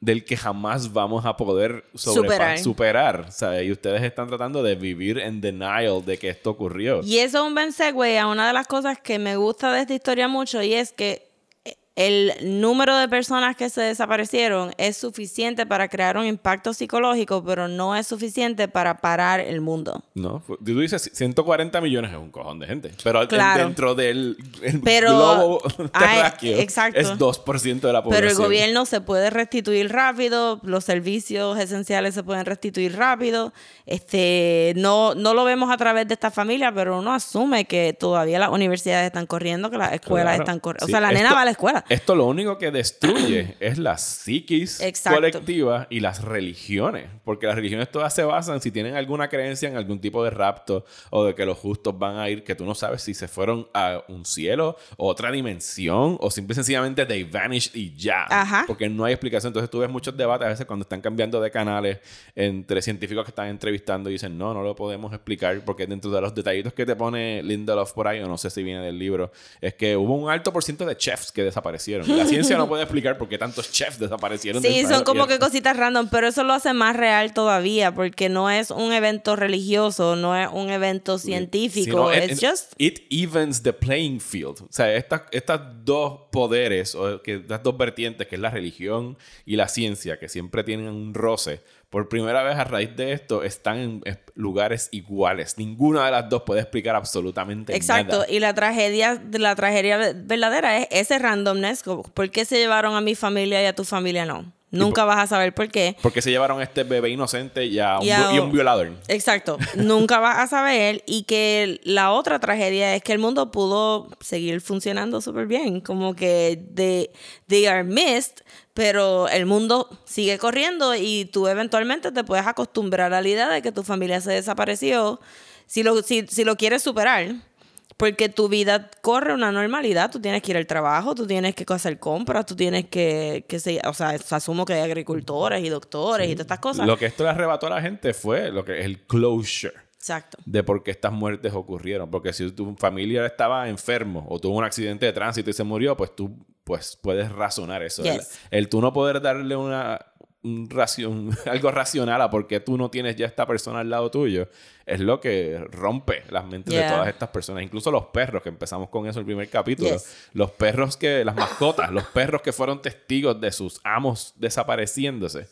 del que jamás vamos a poder Superar. superar. Sea, y ustedes están tratando de vivir en denial de que esto ocurrió. Y eso es un buen segue a una de las cosas que me gusta de esta historia mucho y es que el número de personas que se desaparecieron es suficiente para crear un impacto psicológico, pero no es suficiente para parar el mundo. No, tú dices 140 millones es un cojón de gente. Pero Claro. dentro del el Pero- globo terráqueo exacto. es 2% de la población. Pero el gobierno se puede restituir rápido, los servicios esenciales se pueden restituir rápido. Este, no, no lo vemos a través de esta familia, pero uno asume que todavía las universidades están corriendo, que las escuelas Claro. están corriendo. O Sí, sea, la nena esto- va a la escuela. Esto lo único que destruye es la psiquis Exacto. colectiva y las religiones. Porque las religiones todas se basan si tienen alguna creencia en algún tipo de rapto o de que los justos van a ir, que tú no sabes si se fueron a un cielo o otra dimensión o simple y sencillamente they vanished y ya. Ajá. Porque no hay explicación. Entonces tú ves muchos debates a veces cuando están cambiando de canales entre científicos que están entrevistando y dicen, no, no lo podemos explicar porque dentro de los detallitos que te pone Lindelof por ahí, o no sé si viene del libro, es que hubo un alto por ciento de chefs que desaparecieron. La ciencia no puede explicar por qué tantos chefs desaparecieron. Sí, son como que cositas random, pero eso lo hace más real todavía, porque no es un evento religioso, no es un evento científico, Sino, it- just... It evens the playing field. O sea, estas, estas dos poderes, o que, estas dos vertientes, que es la religión y la ciencia, que siempre tienen un roce, por primera vez a raíz de esto están en lugares iguales. Ninguna de las dos puede explicar absolutamente Exacto, nada. y la tragedia, la tragedia verdadera es ese randomness, ¿por qué se llevaron a mi familia y a tu familia no? Nunca vas a saber por qué. Porque se llevaron a este bebé inocente y a un, Y a- vi- y un violador. Exacto. Nunca vas a saber. Y que la otra tragedia es que el mundo pudo seguir funcionando súper bien. Como que they, they are missed, pero el mundo sigue corriendo y tú eventualmente te puedes acostumbrar a la idea de que tu familia se desapareció. Si lo, si, si lo quieres superar. Porque tu vida corre una normalidad, tú tienes que ir al trabajo, tú tienes que hacer compras, tú tienes que, que se, o sea, asumo que hay agricultores y doctores y todas estas cosas. Lo que esto le arrebató a la gente fue lo que es el closure Exacto. de por qué estas muertes ocurrieron. Porque si tu familia estaba enfermo o tuvo un accidente de tránsito y se murió, pues tú pues, puedes razonar eso. El, el tú no poder darle una, un ración, algo racional a por qué tú no tienes ya esta persona al lado tuyo es lo que rompe las mentes de todas estas personas. Incluso los perros, que empezamos con eso en el primer capítulo. Yes. Los perros que, las mascotas, los perros que fueron testigos de sus amos desapareciéndose.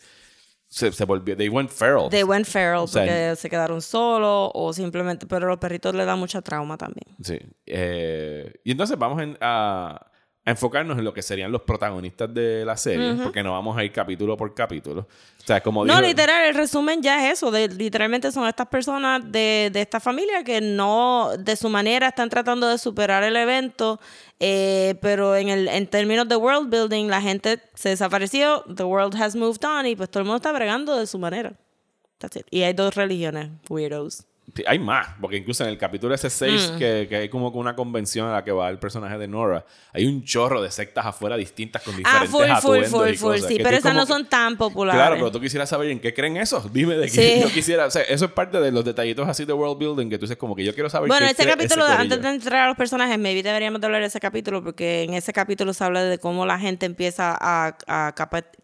Se, se volvió, they went feral. They went feral sea, porque se quedaron solos o simplemente, pero a los perritos les da mucha trauma también. Sí. Eh, y entonces vamos en- a, a enfocarnos en lo que serían los protagonistas de la serie, porque no vamos a ir capítulo por capítulo. O sea, como No, dijo- literal, el resumen ya es eso. De, literalmente son estas personas de, de esta familia que no, de su manera, están tratando de superar el evento, eh, pero en, el, en términos de world building, la gente se desapareció, the world has moved on y pues todo el mundo está bregando de su manera. That's it. Y hay dos religiones, weirdos. Sí, hay más, porque incluso en el capítulo ese 6, Mm. que, que hay como una convención a la que va el personaje de Nora, hay un chorro de sectas afuera distintas con Ah, diferentes full, full, full, y full, sí, pero esas no son tan populares. Claro, pero tú quisieras saber en qué creen esos. Dime de qué Sí. yo quisiera. O sea, eso es parte de los detallitos así de world building que tú dices como que yo quiero saber Bueno, qué ese capítulo, antes de entrar a los personajes, maybe deberíamos de hablar de ese capítulo, porque en ese capítulo se habla de cómo la gente empieza a,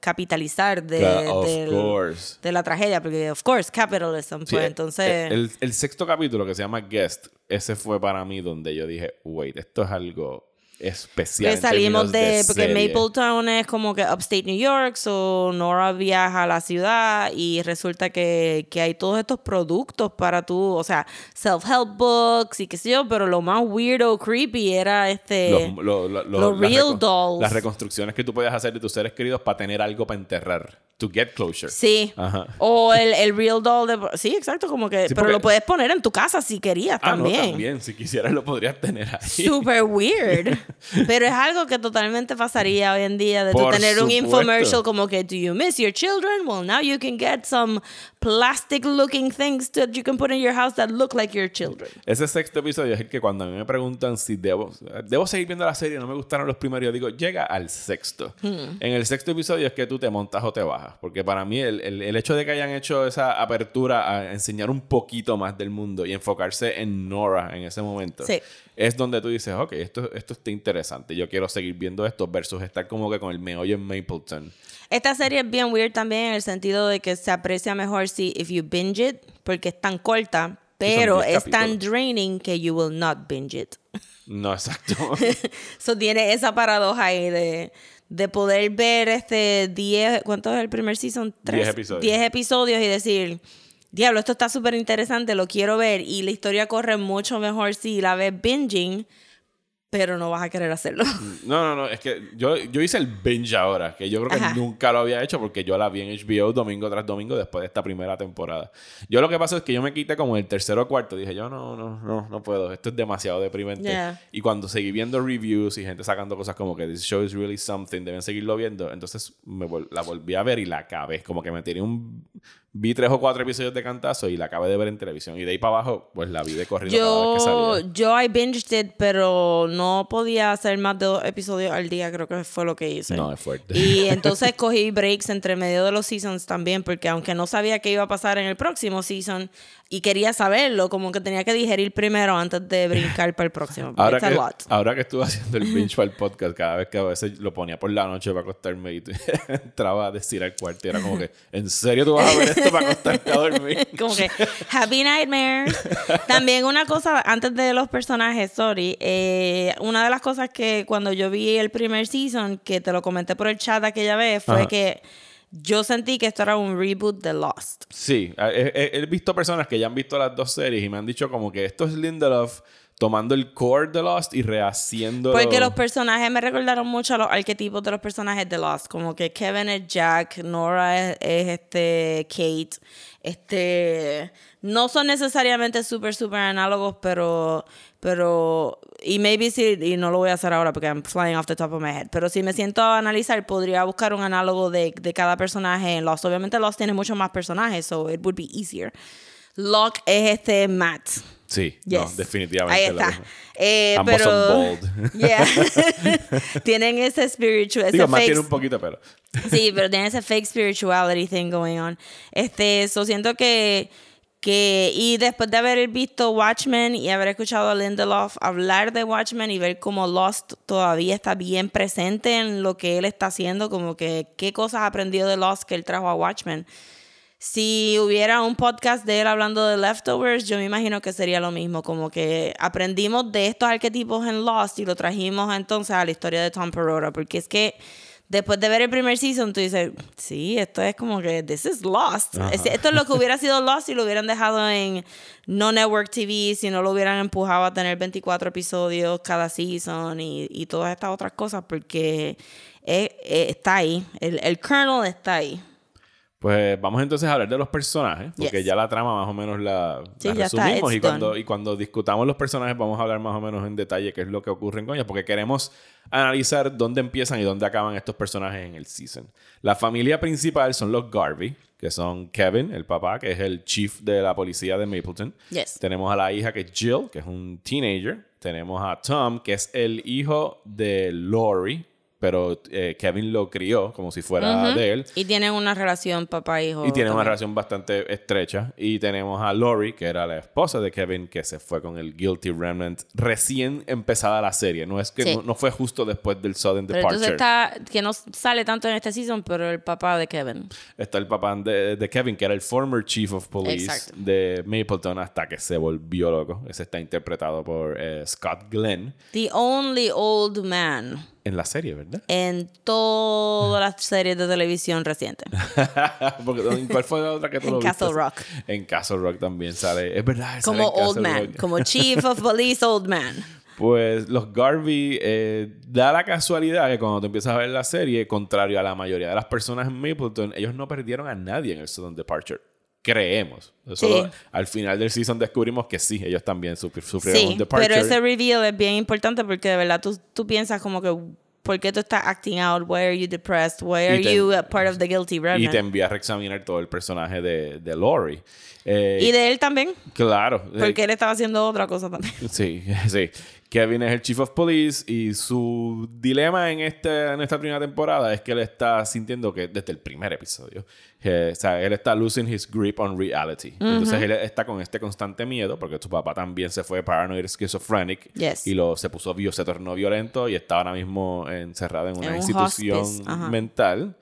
capitalizar de, Claro, del- de la tragedia, porque, of course, capitalism. Sí, pues, eh, entonces, El, el sexto capítulo que se llama Guest, ese fue para mí donde yo dije, wait, esto es algo especial. que salimos términos de, porque. Mapletown es como que upstate New York, so Nora viaja a la ciudad y resulta que, que hay todos estos productos para tú, o sea, self-help books y qué sé yo, pero lo más weirdo, creepy era este... Los, lo- lo- lo- los real dolls. Las reconstrucciones que tú puedes hacer de tus seres queridos para tener algo para enterrar. To get closure. Sí. Ajá. O el, el real doll de... Sí, exacto, como que... Sí, pero porque- lo puedes poner en tu casa si querías Ah, también. no, también. Si quisieras lo podrías tener ahí. Super weird. Pero es algo que totalmente pasaría hoy en día de tú tener un supuesto. infomercial como que Do you miss your children? Well, now you can get some plastic looking things that you can put in your house that look like your children. Ese sexto episodio es el que cuando a mí me preguntan si debo, debo seguir viendo la serie, no me gustaron los primeros, yo digo, llega al sexto. Hmm. En el sexto episodio es que tú te montas o te bajas. Porque para mí el, el- el hecho de que hayan hecho esa apertura a enseñar un poquito más del mundo y enfocarse en Nora en ese momento, Sí. es donde tú dices, ok, esto, esto está interesante, yo quiero seguir viendo esto versus estar como que con el meollo en Mapleton. Esta serie es bien weird también en el sentido de que se aprecia mejor si if you binge it, porque es tan corta, pero 10 es tan draining que you will not binge it. No, exacto. So tiene esa paradoja ahí de, de poder ver este 10, ¿cuánto es el primer season? Tres- 10 episodios. 10 episodios y decir, diablo, esto está súper interesante, lo quiero ver. Y la historia corre mucho mejor si la ves binging, pero no vas a querer hacerlo. No, no, no, es que yo, yo hice el binge ahora, que yo creo que Ajá. nunca lo había hecho porque yo la vi en HBO domingo tras domingo después de esta primera temporada. Yo lo que pasa es que yo me quité como el tercero o cuarto, dije yo no, no, no, no puedo, esto es demasiado deprimente. Yeah. Y cuando seguí viendo reviews y gente sacando cosas como que this show is really something, deben seguirlo viendo, entonces me vol- la volví a ver y la acabé, como que me tiré un... Vi tres o cuatro episodios de cantazo y la acabé de ver en televisión. Y de ahí para abajo, pues la vi de corrido cada vez que Yo, salía. yo I binged it, pero no podía hacer más de dos episodios al día, creo que fue lo que hice. No, es fuerte. Y entonces cogí breaks entre medio de los seasons también, porque aunque no sabía qué iba a pasar en el próximo season y quería saberlo, como que tenía que digerir primero antes de brincar para el próximo. Ahora It's a que, lot. ahora que estuve haciendo el binge para el podcast, cada vez que a veces lo ponía por la noche para acostarme y entraba a decir al cuarto y era como que, ¿en serio tú vas a ver esto para acostarte a dormir? Como que Happy Nightmares. También una cosa, antes de los personajes, sorry, eh, una de las cosas que cuando yo vi el primer season, que te lo comenté por el chat aquella vez, fue Ajá. que yo sentí que esto era un reboot de Lost. Sí, he, visto personas que ya han visto las dos series y me han dicho como que esto es Lindelof tomando el core de Lost y rehaciendo. Porque los personajes me recordaron mucho a los arquetipos de los personajes de Lost. Como que Kevin es Jack, Nora es, es, este Kate. Este. No son necesariamente súper, súper análogos, pero. Pero. Y maybe sí, y no lo voy a hacer ahora porque I'm flying off the top of my head. Pero si me siento a analizar, podría buscar un análogo de, de cada personaje en Lost. Obviamente Lost tiene muchos más personajes, so it would be easier. Locke es este Matt. Sí, no, Yes. definitivamente. Ahí está. Eh, Ambos pero, son bold. Yeah. tienen ese spiritual, ese Digo, más fake, tiene un poquito, pero. sí, pero tienen ese fake spirituality thing going on. Este, eso siento que que y después de haber visto Watchmen y haber escuchado a Lindelof hablar de Watchmen y ver cómo Lost todavía está bien presente en lo que él está haciendo, como que qué cosas aprendió de Lost que él trajo a Watchmen. Si hubiera un podcast de él hablando de leftovers, yo me imagino que sería lo mismo, como que aprendimos de estos arquetipos en Lost y lo trajimos entonces a la historia de Tom Perrotta, porque es que después de ver el primer season tú dices, sí, esto es como que this is Lost. Es- Esto es lo que hubiera sido Lost si lo hubieran dejado en no network TV, si no lo hubieran empujado a tener 24 episodios cada season y, y todas estas otras cosas, porque eh, eh, está ahí, el, el kernel está ahí. Pues vamos entonces a hablar de los personajes, porque Yes. ya la trama más o menos la, Sí, la ya está, resumimos. y, cuando, y cuando discutamos los personajes, vamos a hablar más o menos en detalle qué es lo que ocurre con ellos, porque queremos analizar dónde empiezan y dónde acaban estos personajes en el season. La familia principal son los Garvey, que son Kevin, el papá, que es el chief de la policía de Mapleton. Yes. Tenemos a la hija que es Jill, que es un teenager. Tenemos a Tom, que es el hijo de Lori, pero eh, Kevin lo crió como si fuera de él. Y tienen una relación papá-hijo. Y tiene una también. relación bastante estrecha. Y tenemos a Lori, que era la esposa de Kevin, que se fue con el Guilty Remnant recién empezada la serie. No es que Sí. no, no fue justo después del Sudden Pero Departure. entonces está, que no sale tanto en este season, pero el papá de Kevin. Está el papá de, de Kevin, que era el former chief of police Exacto. de Mapleton hasta que se volvió loco. Ese está interpretado por eh, Scott Glenn The only old man en la serie, ¿verdad? en todas las series de televisión recientes. Porque, ¿en ¿Cuál fue la otra que tú En lo Castle viste? Rock. En Castle Rock también sale. Es verdad. sale Como old Castle man, Rock. como chief of police old man. Pues los Garvey eh, da la casualidad que cuando te empiezas a ver la serie, contrario a la mayoría de las personas en Mapleton, ellos no perdieron a nadie en el Sudden Departure. Creemos. Sí. al final del season descubrimos que sí, ellos también sufri- sufrieron un Sí, departure. pero ese reveal es bien importante porque de verdad tú, tú piensas como que ¿por qué tú estás acting out? Why are you depressed? Why are te- you a part of the guilty y remnant? te envía a reexaminar todo el personaje de, de Lori. Eh, Y de él también, Claro. porque él estaba haciendo otra cosa también. Sí, sí. Kevin es el chief of police y su dilema en, este, en esta primera temporada es que él está sintiendo que desde el primer episodio, que, o sea, él está losing his grip on reality. Entonces él está con este constante miedo porque su papá también se fue paranoid schizophrenic Yes. y lo, se puso se tornó violento y está ahora mismo encerrado en una En un institución ajá. mental.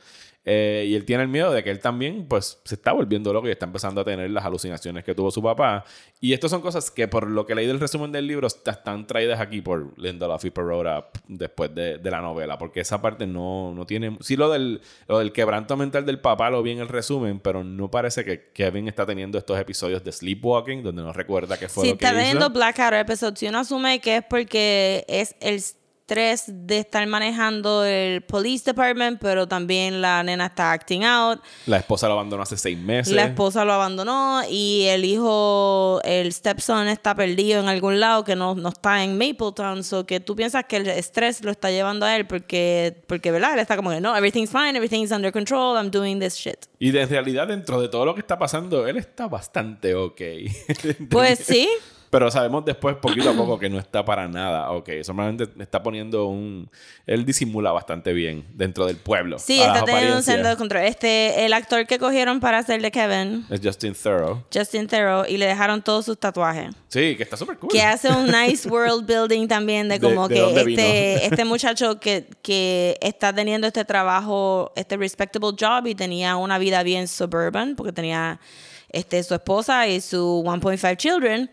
Eh, y él tiene el miedo de que él también, pues, se está volviendo loco y está empezando a tener las alucinaciones que tuvo su papá. Y estas son cosas que, por lo que leí del resumen del libro, está- están traídas aquí por Lindelof y Perrotta después de, de la novela. Porque esa parte no, no tiene... Sí, lo del, lo del quebranto mental del papá lo vi en el resumen, pero no parece que Kevin está teniendo estos episodios de sleepwalking, donde no recuerda qué fue Si lo que está teniendo hizo. Blackout episodes, y uno asume que es porque es el estrés de estar manejando el police department, pero también la nena está acting out. La esposa lo abandonó hace seis meses. La esposa lo abandonó y el hijo, el stepson está perdido en algún lado que no, no está en Mapletown. So que tú piensas que el estrés lo está llevando a él porque, porque ¿verdad? Él está como que no, everything's fine, everything's under control, I'm doing this shit. Y de- en realidad, dentro de todo lo que está pasando, él está bastante ok. Pues sí. Pero sabemos después, poquito a poco, que no está para nada ok. Solamente está poniendo un... Él disimula bastante bien dentro del pueblo. Sí, está teniendo un centro de control. Este, el actor que cogieron para hacer de Kevin, Es Justin Thoreau. Justin Theroux, y le dejaron todos sus tatuajes. Sí, que está súper cool. Que hace un nice world building también de como de que este, este muchacho que, que está teniendo este trabajo, este respectable job y tenía una vida bien suburban porque tenía este, su esposa y su 1.5 children.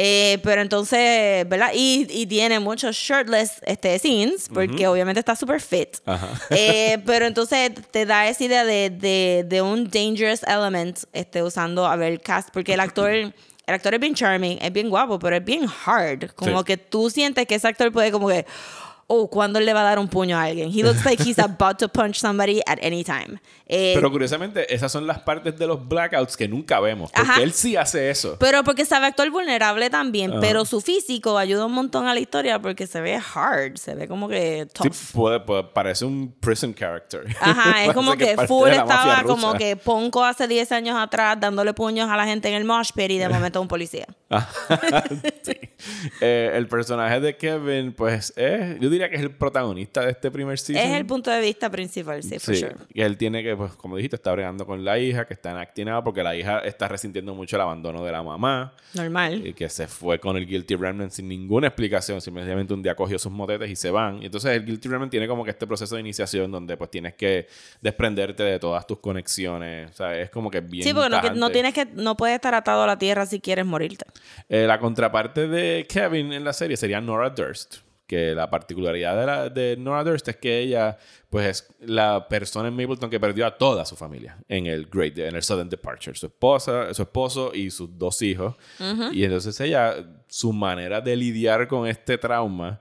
Eh, pero entonces, ¿verdad? Y, y tiene muchos shirtless este, scenes, porque obviamente está súper fit. Ajá. Eh, pero entonces te da esa idea de, de, de un dangerous element este, usando, a ver, cast, porque el actor el actor es bien charming, es bien guapo, pero es bien hard. Como Sí. que tú sientes que ese actor puede como que, oh, ¿cuándo le va a dar un puño a alguien? He looks like he's about to punch somebody at any time. Eh, Pero curiosamente, esas son las partes de los blackouts que nunca vemos. Porque Ajá. él sí hace eso. Pero porque sabe actuar vulnerable también, Ajá. pero su físico ayuda un montón a la historia porque se ve hard, se ve como que Sí, tough. puede, puede- parece un prison character. Ajá, es como que parte full estaba como que Ponco hace 10 años atrás dándole puños a la gente en el mosh pit y de momento un policía. Sí. Eh, el personaje de Kevin, pues, es, yo diría que es el protagonista de este primer season. Es el punto de vista principal, sí, for Sí, sure. y él tiene que, pues, como dijiste, está bregando con la hija, que está enactinada porque la hija está resintiendo mucho el abandono de la mamá Normal. y que se fue con el Guilty Remnant sin ninguna explicación, simplemente un día cogió sus motetes y se van. Y entonces el Guilty Remnant tiene como que este proceso de iniciación donde pues tienes que desprenderte de todas tus conexiones. O sea, es como que bien Sí, porque no, que- no tienes que, no puedes estar atado a la tierra si quieres morirte. Eh, la contraparte de Kevin en la serie sería Nora Durst. Que la particularidad de, la- de Nora Durst es que ella, pues, es la persona en Mapleton que perdió a toda su familia en el Great, en el Sudden Departure. Su esposa, su esposo y sus dos hijos. Y entonces ella, su manera de lidiar con este trauma,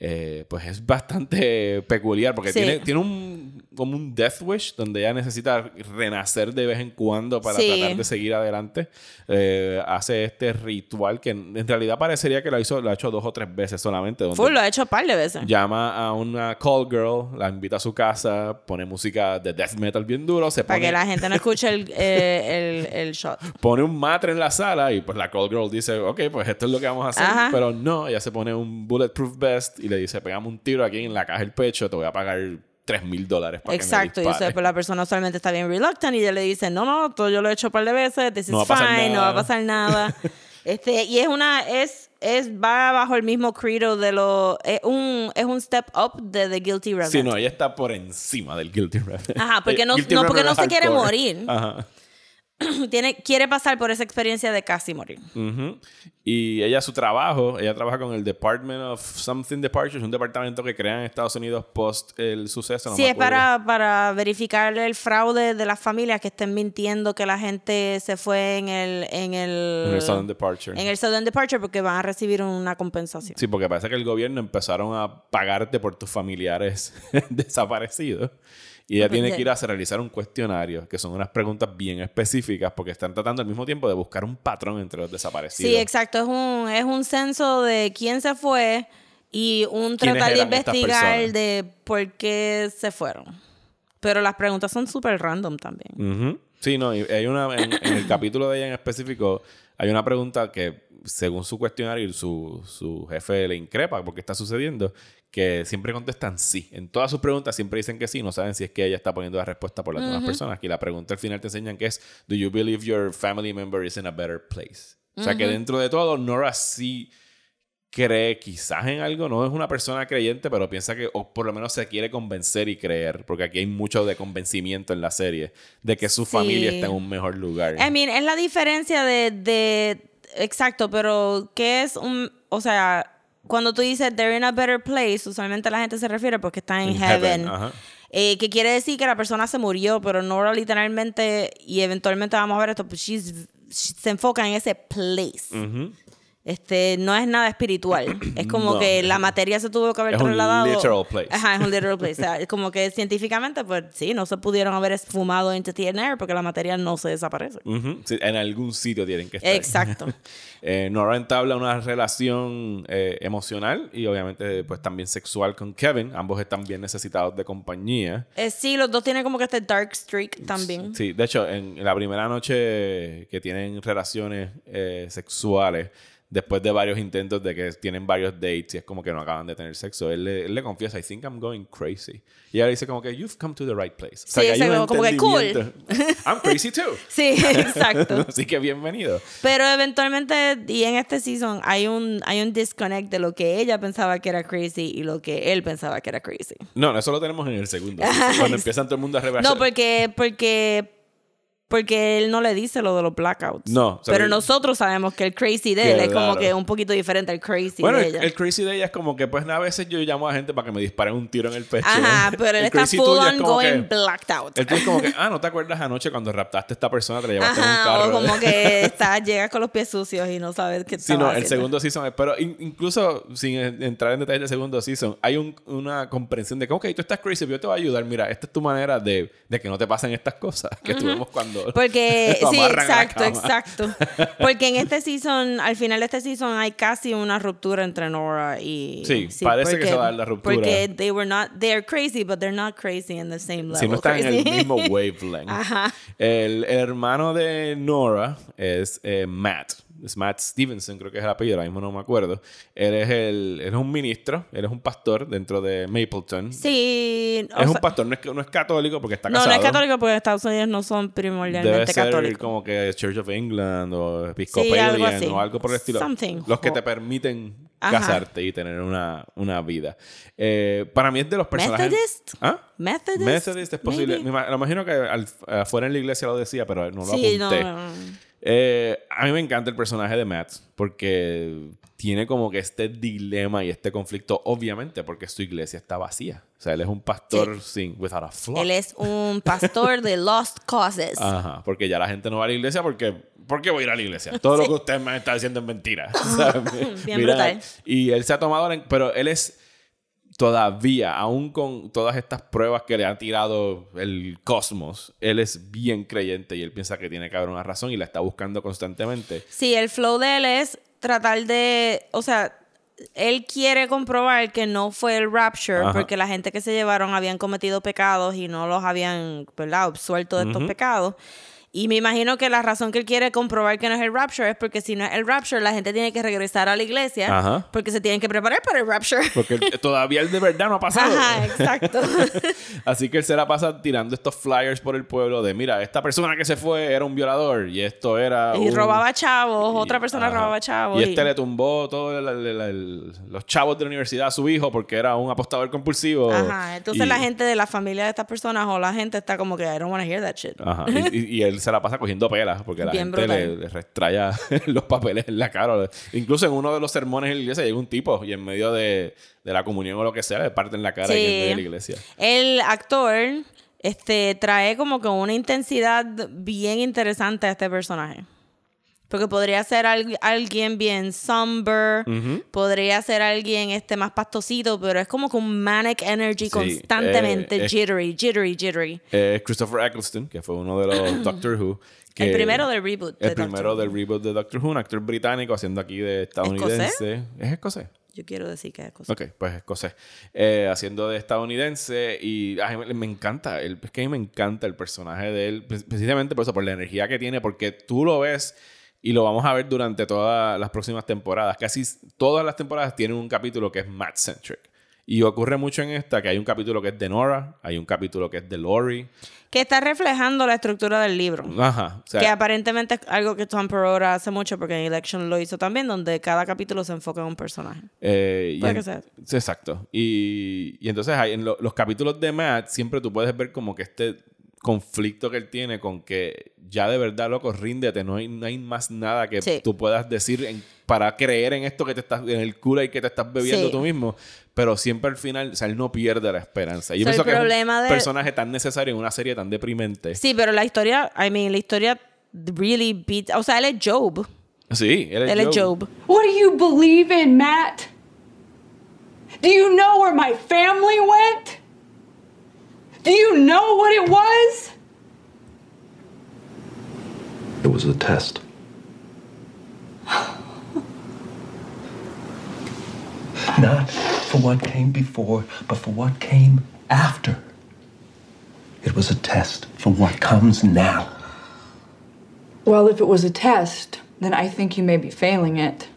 eh, pues es bastante peculiar porque Sí. tiene, tiene un como un death wish donde ella necesita renacer de vez en cuando para Sí. tratar de seguir adelante. Eh, hace este ritual que en, en realidad parecería que lo hizo, lo ha hecho dos o tres veces solamente. Donde Full, lo he hecho un par de veces. Llama a una call girl, la invita a su casa, pone música de death metal bien duro, se Para pone, que la gente no escuche el, eh, el, el shot. pone un matre en la sala y pues la call girl dice, ok, pues esto es lo que vamos a hacer. Ajá. Pero no, ella se pone un bulletproof vest y le dice, pegamos un tiro aquí en la caja del pecho, te voy a pagar 3 mil dólares para Exacto, que y me dispare". pues la persona usualmente está bien reluctant y ella le dice, no, no, todo yo lo he hecho un par de veces, this is No fine, no va a nada." pasar nada. este, y es una, es, es, va bajo el mismo credo de lo, es un, es un step up de The Guilty Remnant. Sí, no, ella está por encima del Guilty Remnant. Ajá, porque no- no, porque no se quiere morir. Ajá. Tiene, quiere pasar por esa experiencia de casi morir. Ujú. Y ella, su trabajo, ella trabaja con el Department of Something Departures, un departamento que crean en Estados Unidos post el suceso. no sí, es para, para verificar el fraude de las familias que estén mintiendo que la gente se fue en el... En el, En el Sudden Departure. en el Sudden Departure porque van a recibir una compensación. Sí, porque parece que el gobierno empezaron a pagarte por tus familiares desaparecidos. Y ella tiene que ir a realizar un cuestionario, que son unas preguntas bien específicas, porque están tratando al mismo tiempo de buscar un patrón entre los desaparecidos. Sí, exacto. Es un, es un censo de quién se fue y un ¿Quiénes tratar de investigar de por qué se fueron. Pero las preguntas son súper random también. Sí, no, hay una, en, en el capítulo de ella en específico, hay una pregunta que, según su cuestionario, su, su jefe le increpa porque está sucediendo, que siempre contestan sí. En todas sus preguntas siempre dicen que sí, no saben si es que ella está poniendo la respuesta por las demás personas. Y la pregunta al final te enseñan que es, ¿Do you believe your family member is in a better place? O sea, que dentro de todo, Nora sí cree quizás en algo, no es una persona creyente, pero piensa que, o por lo menos se quiere convencer y creer, porque aquí hay mucho de convencimiento en la serie, de que su Sí. familia está en un mejor lugar. I mean, es la diferencia de, de- Exacto, pero ¿qué es un... O sea, cuando tú dices they're in a better place, usualmente la gente se refiere porque está en, En heaven. heaven, ajá. Eh, que quiere decir que la persona se murió, pero Nora literalmente, y eventualmente vamos a ver esto, pues she's- she- se enfoca en ese place. Ujú. Este, no es nada espiritual. Es como No. que la materia se tuvo que haber Es un trasladado. literal place. Ajá, es un literal place. O sea, es como que científicamente, pues sí, no se pudieron haber esfumado thin air porque la materia no se desaparece. Sí, en algún sitio tienen que estar. Exacto. Eh, Nora entabla una relación eh, emocional y obviamente pues también sexual con Kevin. Ambos están bien necesitados de compañía. Eh, sí, los dos tienen como que este dark streak también. Sí, de hecho, en la primera noche que tienen relaciones sexuales, después de varios intentos de que tienen varios dates y es como que no acaban de tener sexo, él le, él le confiesa, I think I'm going crazy. Y ella dice como que, you've come to the right place. O sea, Sí, que hay un como que cool. I'm crazy too. Sí, exacto. Así que bienvenido. Pero eventualmente, y en este season, hay un, hay un disconnect de lo que ella pensaba que era crazy y lo que él pensaba que era crazy. No, no, eso lo tenemos en el segundo. cuando empiezan todo el mundo a revelar. No, porque, porque porque él no le dice lo de los blackouts. No, Pero nosotros sabemos que el crazy de él es como que un poquito diferente al crazy Bueno, de el, ella. el crazy de ella es como que, pues, a veces yo llamo a gente para que me disparen un tiro en el pecho. Ajá, pero él El está crazy full es on como going que- blacked out. El es como que, ah, ¿no te acuerdas anoche cuando raptaste a esta persona, te la llevaste en un carro? o como que está, llegas con los pies sucios y no sabes qué Sí, no, el haciendo. segundo season es, pero in- incluso sin en- entrar en detalles del segundo season, hay un- una comprensión de que, ok, tú estás crazy, pero yo te voy a ayudar. Mira, esta es tu manera de, de que no te pasen estas cosas que tuvimos cuando. Porque, lo sí, exacto, exacto. Porque en este season, al final de este season, hay casi una ruptura entre Nora y. Sí, parece que se va a dar la ruptura. Porque they were not, they're crazy, but they're not crazy in the same level. Si no están en el crazy. mismo wavelength. Ajá. El, el hermano de Nora es eh, Matt. Es Matt Stevenson, creo que es el apellido, ahora mismo no me acuerdo. Él es, el, él es un ministro, él es un pastor dentro de Mapleton. Sí. Es un sea, pastor, no es, no es católico porque está no, casado. no es católico porque Estados Unidos no son primordialmente Debe ser católicos. como que Church of England o Sí, Episcopalian algo así. o algo por el estilo. Something. Los que te permiten Ajá. casarte y tener una, una vida. Eh, para mí es de los personajes... Methodist? ¿Ah? Methodist, Methodist es posible. maybe. Me imagino que al- afuera en la iglesia lo decía, pero no lo Sí, no, apunté. no, no. Eh, a mí me encanta el personaje de Matt porque tiene como que este dilema y este conflicto, obviamente, porque su iglesia está vacía. O sea, él es un pastor sin without a flock. Él es un pastor de Lost Causes. Ajá, porque ya la gente no va a la iglesia porque ¿por qué voy a ir a la iglesia? Todo lo que usted me está diciendo es mentira. ¿sabes? Bien brutal. Y él se ha tomado, la- pero él es todavía, aún con todas estas pruebas que le ha tirado el cosmos, él es bien creyente y él piensa que tiene que haber una razón y la está buscando constantemente. Sí, el flow de él es tratar de, o sea, él quiere comprobar que no fue el rapture Ajá. porque la gente que se llevaron habían cometido pecados y no los habían, ¿verdad?, absuelto de estos pecados. Y me imagino que la razón que él quiere comprobar que no es el rapture es porque si no es el rapture, la gente tiene que regresar a la iglesia Ajá. porque se tienen que preparar para el rapture. Porque todavía él de verdad no ha pasado. Ajá, exacto. Así que él se la pasa tirando estos flyers por el pueblo de, mira, esta persona que se fue era un violador y esto era... y un- robaba chavos, otra y- persona ajá. robaba chavos. Y este le tumbó todos los chavos de la universidad a su hijo porque era un apostador compulsivo. Ajá, entonces Y- la gente de la familia de estas personas o la gente está como que I don't want to hear that shit. Ajá. Y, y- y él se la pasa cogiendo pelas porque la Bien gente le, le restraya los papeles en la cara. Incluso en uno de los sermones en la iglesia llega un tipo y en medio de, de la comunión o lo que sea le parten la cara ahí en medio de la iglesia. El actor este, trae como que una intensidad bien interesante a este personaje. Porque podría ser al- alguien bien somber, podría ser alguien este, más pastosito, pero es como con manic energy Sí, constantemente, eh, jittery, jittery, jittery. Eh, Christopher Eccleston, que fue uno de los Doctor Who. que- El primero del reboot. de El primero Doctor del reboot de Doctor Who, un actor británico haciendo aquí de estadounidense. ¿Es escocés? Yo quiero decir que es cosa. Ok, pues escocés. Eh, haciendo de estadounidense y a mí me, encanta, el, es que a mí me encanta el personaje de él, pre- precisamente por eso, por la energía que tiene, porque tú lo ves y lo vamos a ver durante todas las próximas temporadas. Casi todas las temporadas tienen un capítulo que es Matt-centric. Y ocurre mucho en esta que hay un capítulo que es de Nora, hay un capítulo que es de Lori. Que está reflejando la estructura del libro. Ajá. O sea, que aparentemente es algo que Tom Perrotta hace mucho porque en Election lo hizo también, donde cada capítulo se enfoca en un personaje. Eh, y Puede en- que sea. Exacto. Y, y entonces hay, en lo- los capítulos de Matt siempre tú puedes ver como que este conflicto que él tiene con que ya de verdad, loco, ríndete, no hay, no hay más nada que Sí. tú puedas decir en- para creer en esto que te estás, en el cura y que te estás bebiendo Sí. tú mismo, pero siempre al final, o sea, él no pierde la esperanza. Y yo el pienso que es problema un de- personaje tan necesario en una serie tan deprimente. Sí, pero la historia, I mean, la historia really beat, o sea, él es Job. Sí, él es Él es. Job. What do you believe in, Matt? Do you know where my family went? Do you know what it was? It was a test. Not for what came before, but for what came after. It was a test for what comes now. Well, if it was a test, then I think you may be failing it.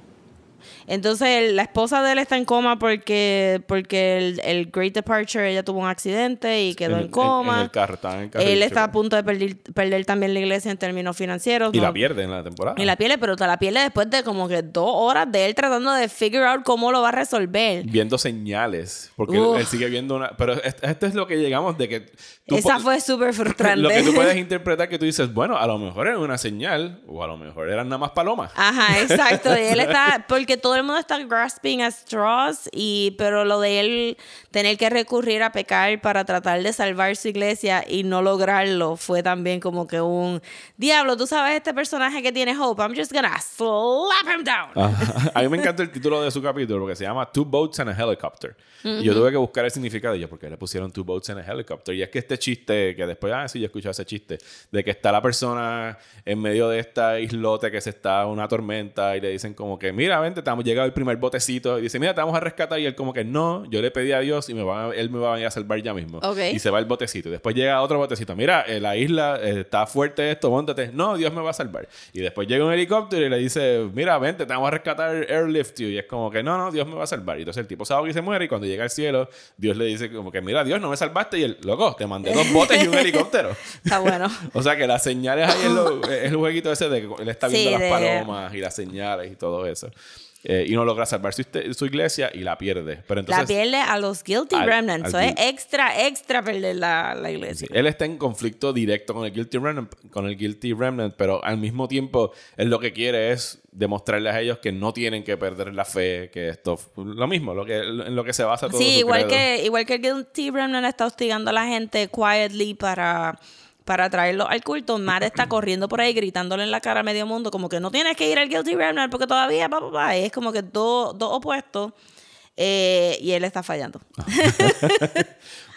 Entonces la esposa de él está en coma porque, porque el, el Great Departure, ella tuvo un accidente y quedó en, coma. en el carro, estaba en el carro Él está a punto de perder, perder también la iglesia en términos financieros. Y ¿no? la pierde en la temporada. Y la pierde, pero te la pierde después de como que dos horas de él tratando de figure out cómo lo va a resolver. Viendo señales. Porque él, sigue viendo una. Pero est- esto es lo que llegamos de que. tú Esa fue súper frustrante. Lo que tú puedes interpretar que tú dices, bueno, a lo mejor era una señal, o a lo mejor eran nada más palomas. Ajá, exacto. Y él está, porque todo el mundo está grasping at straws, y, pero lo de él tener que recurrir a pecar para tratar de salvar su iglesia y no lograrlo fue también como que un diablo. Tú sabes, este personaje que tiene hope, I'm just gonna slap him down. Ajá. A mí me encanta el título de su capítulo porque se llama Two Boats and a Helicopter. Y yo tuve que buscar el significado. Y yo, ¿por qué le pusieron Two Boats and a Helicopter? Y es que este chiste, que después, ah, sí, yo escuché ese chiste, de que está la persona en medio de esta islote que se está una tormenta y le dicen como que, mira, vente, te llegado el primer botecito. Y dice, mira, te vamos a rescatar. Y él como que, no, yo le pedí a Dios y me va a- él me va a venir a salvar ya mismo. Y se va el botecito. Y después llega otro botecito. Mira, eh, la isla eh, está fuerte esto, montate. No, Dios me va a salvar. Y después llega un helicóptero y le dice, mira, vente, te vamos a rescatar, airlift you. Y es como que, no, no, Dios me va a salvar. Y entonces el tipo se ahoga y se muere. Y cuando llega al cielo, Dios le dice como que, mira, Dios, no me salvaste. Y él, loco, te mandé dos botes y un helicóptero. Está bueno. O sea que las señales ahí es, lo- es el jueguito ese de que él está viendo Sí, las de- palomas y las señales y todo eso. Eh, y no logra salvar su, su iglesia y la pierde. Pero entonces... la pierde a los guilty al- remnants. Eso es extra, extra perder la, la iglesia. Sí, Él está en conflicto directo con el Guilty Remnant, con el Guilty Remnant, pero al mismo tiempo él lo que quiere es demostrarles a ellos que no tienen que perder la fe, que esto lo mismo, lo que en lo que se basa todo Sí, su igual credo. que, igual que el Guilty Remnant está hostigando a la gente quietly para, para traerlo al culto. Matt está corriendo por ahí gritándole en la cara a medio mundo como que no tienes que ir al Guilty Remnant porque todavía, pa, pa, es como que dos opuestos eh, y él está fallando.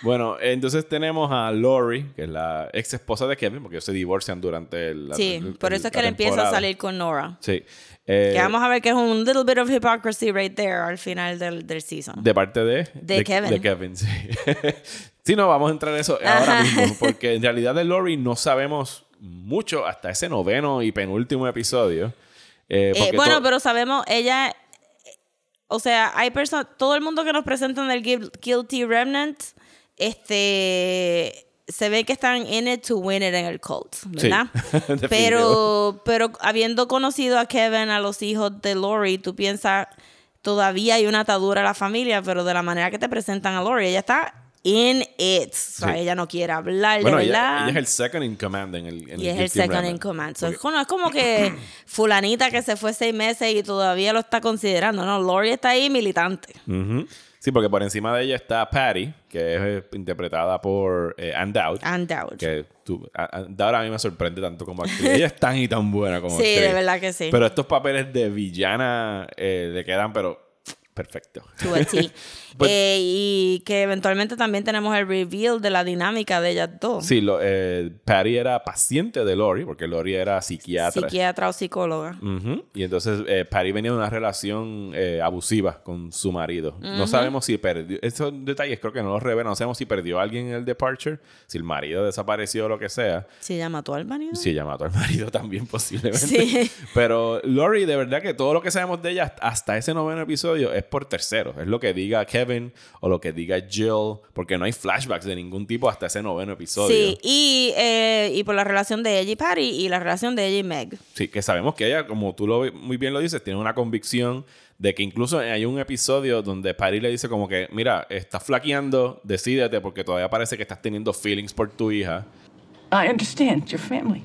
Bueno, entonces tenemos a Lori, que es la ex esposa de Kevin, porque ellos se divorcian durante el la- Sí, el- por eso es que él empieza a salir con Nora. Sí. Eh, Que vamos a ver que es un little bit of hypocrisy right there al final del, del season. De parte de... De Kevin. De Kevin, sí. sí, no, vamos a entrar en eso ahora Ajá. mismo. Porque en realidad de Lori no sabemos mucho hasta ese noveno y penúltimo episodio. Eh, Eh, bueno, pero sabemos, ella, o sea, hay personas, todo el mundo que nos presentan del Guil- Guilty Remnant, este, se ve que están in it to win it en el cult, ¿verdad? pero, pero habiendo conocido a Kevin, a los hijos de Lori, tú piensas, todavía hay una atadura a la familia, pero de la manera que te presentan a Lori, ella está in it. O sea, Sí. ella no quiere hablar, Bueno, de verdad. ella es el second in command en el en Y es el second in command. So, Porque- es, como, es como que fulanita que se fue seis meses y todavía lo está considerando, ¿no? Lori está ahí militante. Ujú. Sí, porque por encima de ella está Patty, que es eh, interpretada por eh, Ann Dowd. And Dowd. Que tú, a- Ann Dowd a mí me sorprende tanto como actriz. ella es tan y tan buena como Sí, actriz. de verdad que sí. Pero estos papeles de villana eh, le quedan, pero perfecto. To a T. Pues- Eh, y que eventualmente también tenemos el reveal de la dinámica de ellas dos. Sí, lo, eh, Patty era paciente de Lori, porque Lori era psiquiatra. Psiquiatra o psicóloga. Y entonces eh, Patty venía de una relación abusiva con su marido. No sabemos si perdió. Esos detalles creo que no los revelan. No sabemos si perdió a alguien en el departure, si el marido desapareció o lo que sea. ¿Se llama mató al marido? Si ella mató al marido también, posiblemente. Sí. Pero Lori, de verdad que todo lo que sabemos de ella hasta ese noveno episodio es por tercero. Es lo que diga Kevin o lo que diga Jill, porque no hay flashbacks de ningún tipo hasta ese noveno episodio. Sí, y, eh, y por la relación de ella y Patty y la relación de ella y Meg. Sí, que sabemos que ella, como tú lo, muy bien lo dices, tiene una convicción de que incluso hay un episodio donde Patty le dice como que, mira, estás flaqueando, decídete porque todavía parece que estás teniendo feelings por tu hija. I understand your family.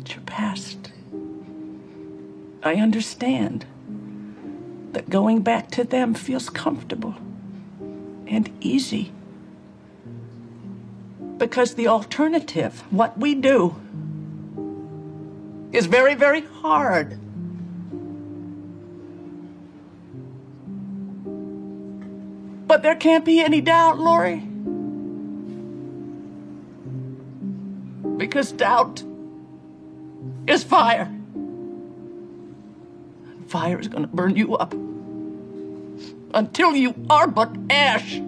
It's your past. I understand that going back to them feels comfortable and easy. Because the alternative, what we do, is very, very hard. But there can't be any doubt, Lori. Because doubt is fire. And fire is going to burn you up until you are but ash.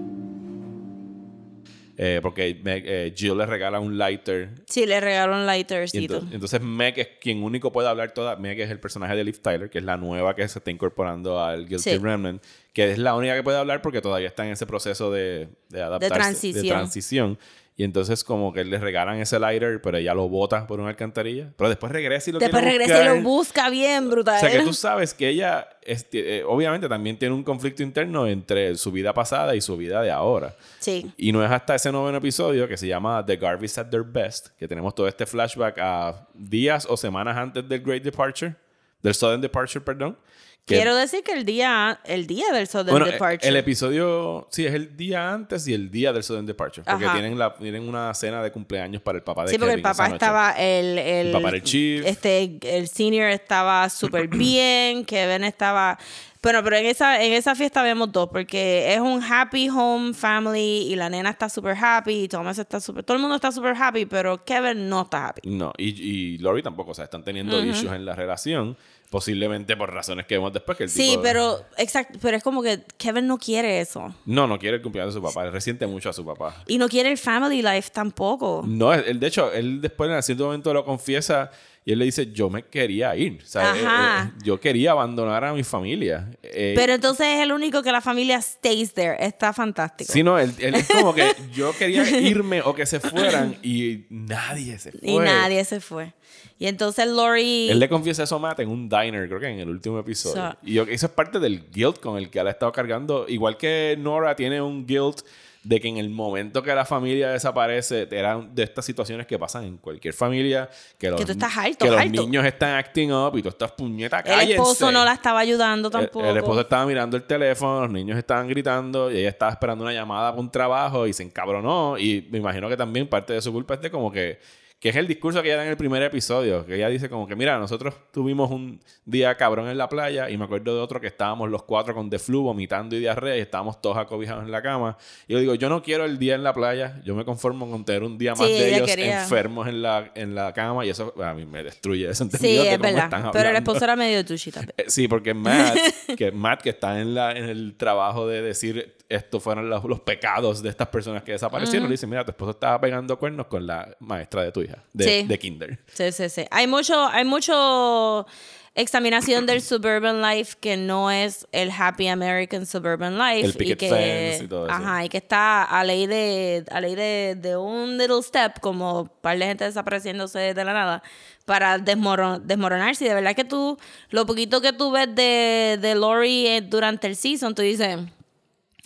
eh, porque Meg- eh, Jill le regala un lighter. Sí, le regaló un lightercito. entonces, entonces Meg es quien único puede hablar toda. Meg es el personaje de Liv Tyler, que es la nueva que se está incorporando al Guilty Sí. Remnant, que es la única que puede hablar porque todavía está en ese proceso de, de adaptarse. transición. de transición. Y entonces como que le regalan ese lighter, pero ella lo bota por una alcantarilla. Pero después regresa y lo Después regresa y buscar. lo busca bien, brutal. O sea que tú sabes que ella este, eh, obviamente también tiene un conflicto interno entre su vida pasada y su vida de ahora. Sí. Y no es hasta ese noveno episodio que se llama The Garveys at Their Best, que tenemos todo este flashback a días o semanas antes del Great Departure, del Sudden Departure, perdón. Que- Quiero decir que el día, el día del Southern bueno, eh, Departure. el episodio, sí, es el día antes y el día del Sudden Departure. Porque Ajá. tienen, la, tienen una cena de cumpleaños para el papá de Sí, porque el Kevin papá estaba, el, el, El papá era el chief. Este, el senior estaba súper bien, Kevin estaba... Bueno, pero en esa, en esa fiesta vemos dos, porque es un happy home family y la nena está súper happy y Thomas está súper... Todo el mundo está súper happy, pero Kevin no está happy. No, y, y Lori tampoco, o sea, están teniendo Ujú. issues en la relación, posiblemente por razones que vemos después que el Sí, tipo... pero, exacto, pero es como que Kevin no quiere eso. No, no quiere el cumpleaños de su papá, él resiente mucho a su papá. Y no quiere el family life tampoco. No, él, de hecho, él después en cierto momento lo confiesa y él le dice, yo me quería ir, o sea, eh, eh, yo quería abandonar a mi familia. Eh, Pero entonces es el único que la familia stays there. Está fantástico. Sí, no, él, él es como que yo quería irme o que se fueran y nadie se fue. Y nadie se fue. Y entonces Lori... Él le confiesa eso a Matt en un diner, creo que en el último episodio. So- y yo- eso es parte del guilt con el que él ha estado cargando. Igual que Nora tiene un guilt de que en el momento que la familia desaparece, eran de estas situaciones que pasan en cualquier familia, que, los, tú estás alto, que los niños están acting up y tú estás puñeta, el cállense. esposo no la estaba ayudando El- tampoco. El, esposo estaba mirando el teléfono, los niños estaban gritando y ella estaba esperando una llamada para un trabajo y se encabronó. Y me imagino que también parte de su culpa es de como que, que es el discurso que ella da en el primer episodio, que ella dice como que, mira, nosotros tuvimos un día cabrón en la playa y me acuerdo de otro que estábamos los cuatro con de flu, vomitando y diarrea y estábamos todos acobijados en la cama. Y yo digo, yo no quiero el día en la playa, yo me conformo con tener un día más Sí, de ellos quería- enfermos en la, en la cama y eso a mí me destruye ese Sí, entendido de es verdad. Pero el esposo era medio también. Eh, Sí, porque Matt, que Matt, que está en, la, en el trabajo de decir estos fueron los, los pecados de estas personas que desaparecieron, Ujú. le dice, mira, tu esposo estaba pegando cuernos con la maestra de tu hija, de, Sí. de kinder. Sí, sí, sí. Hay mucho, hay mucho examinación del suburban life que no es el happy American suburban life. El picket y que, fence y todo eso. Ajá, y que está a ley de, a ley de, de un little step, como un par de gente desapareciéndose de la nada, para desmoro- desmoronarse. Y de verdad que tú, lo poquito que tú ves de, de Lori eh, durante el season, tú dices...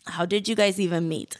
How did you guys even meet?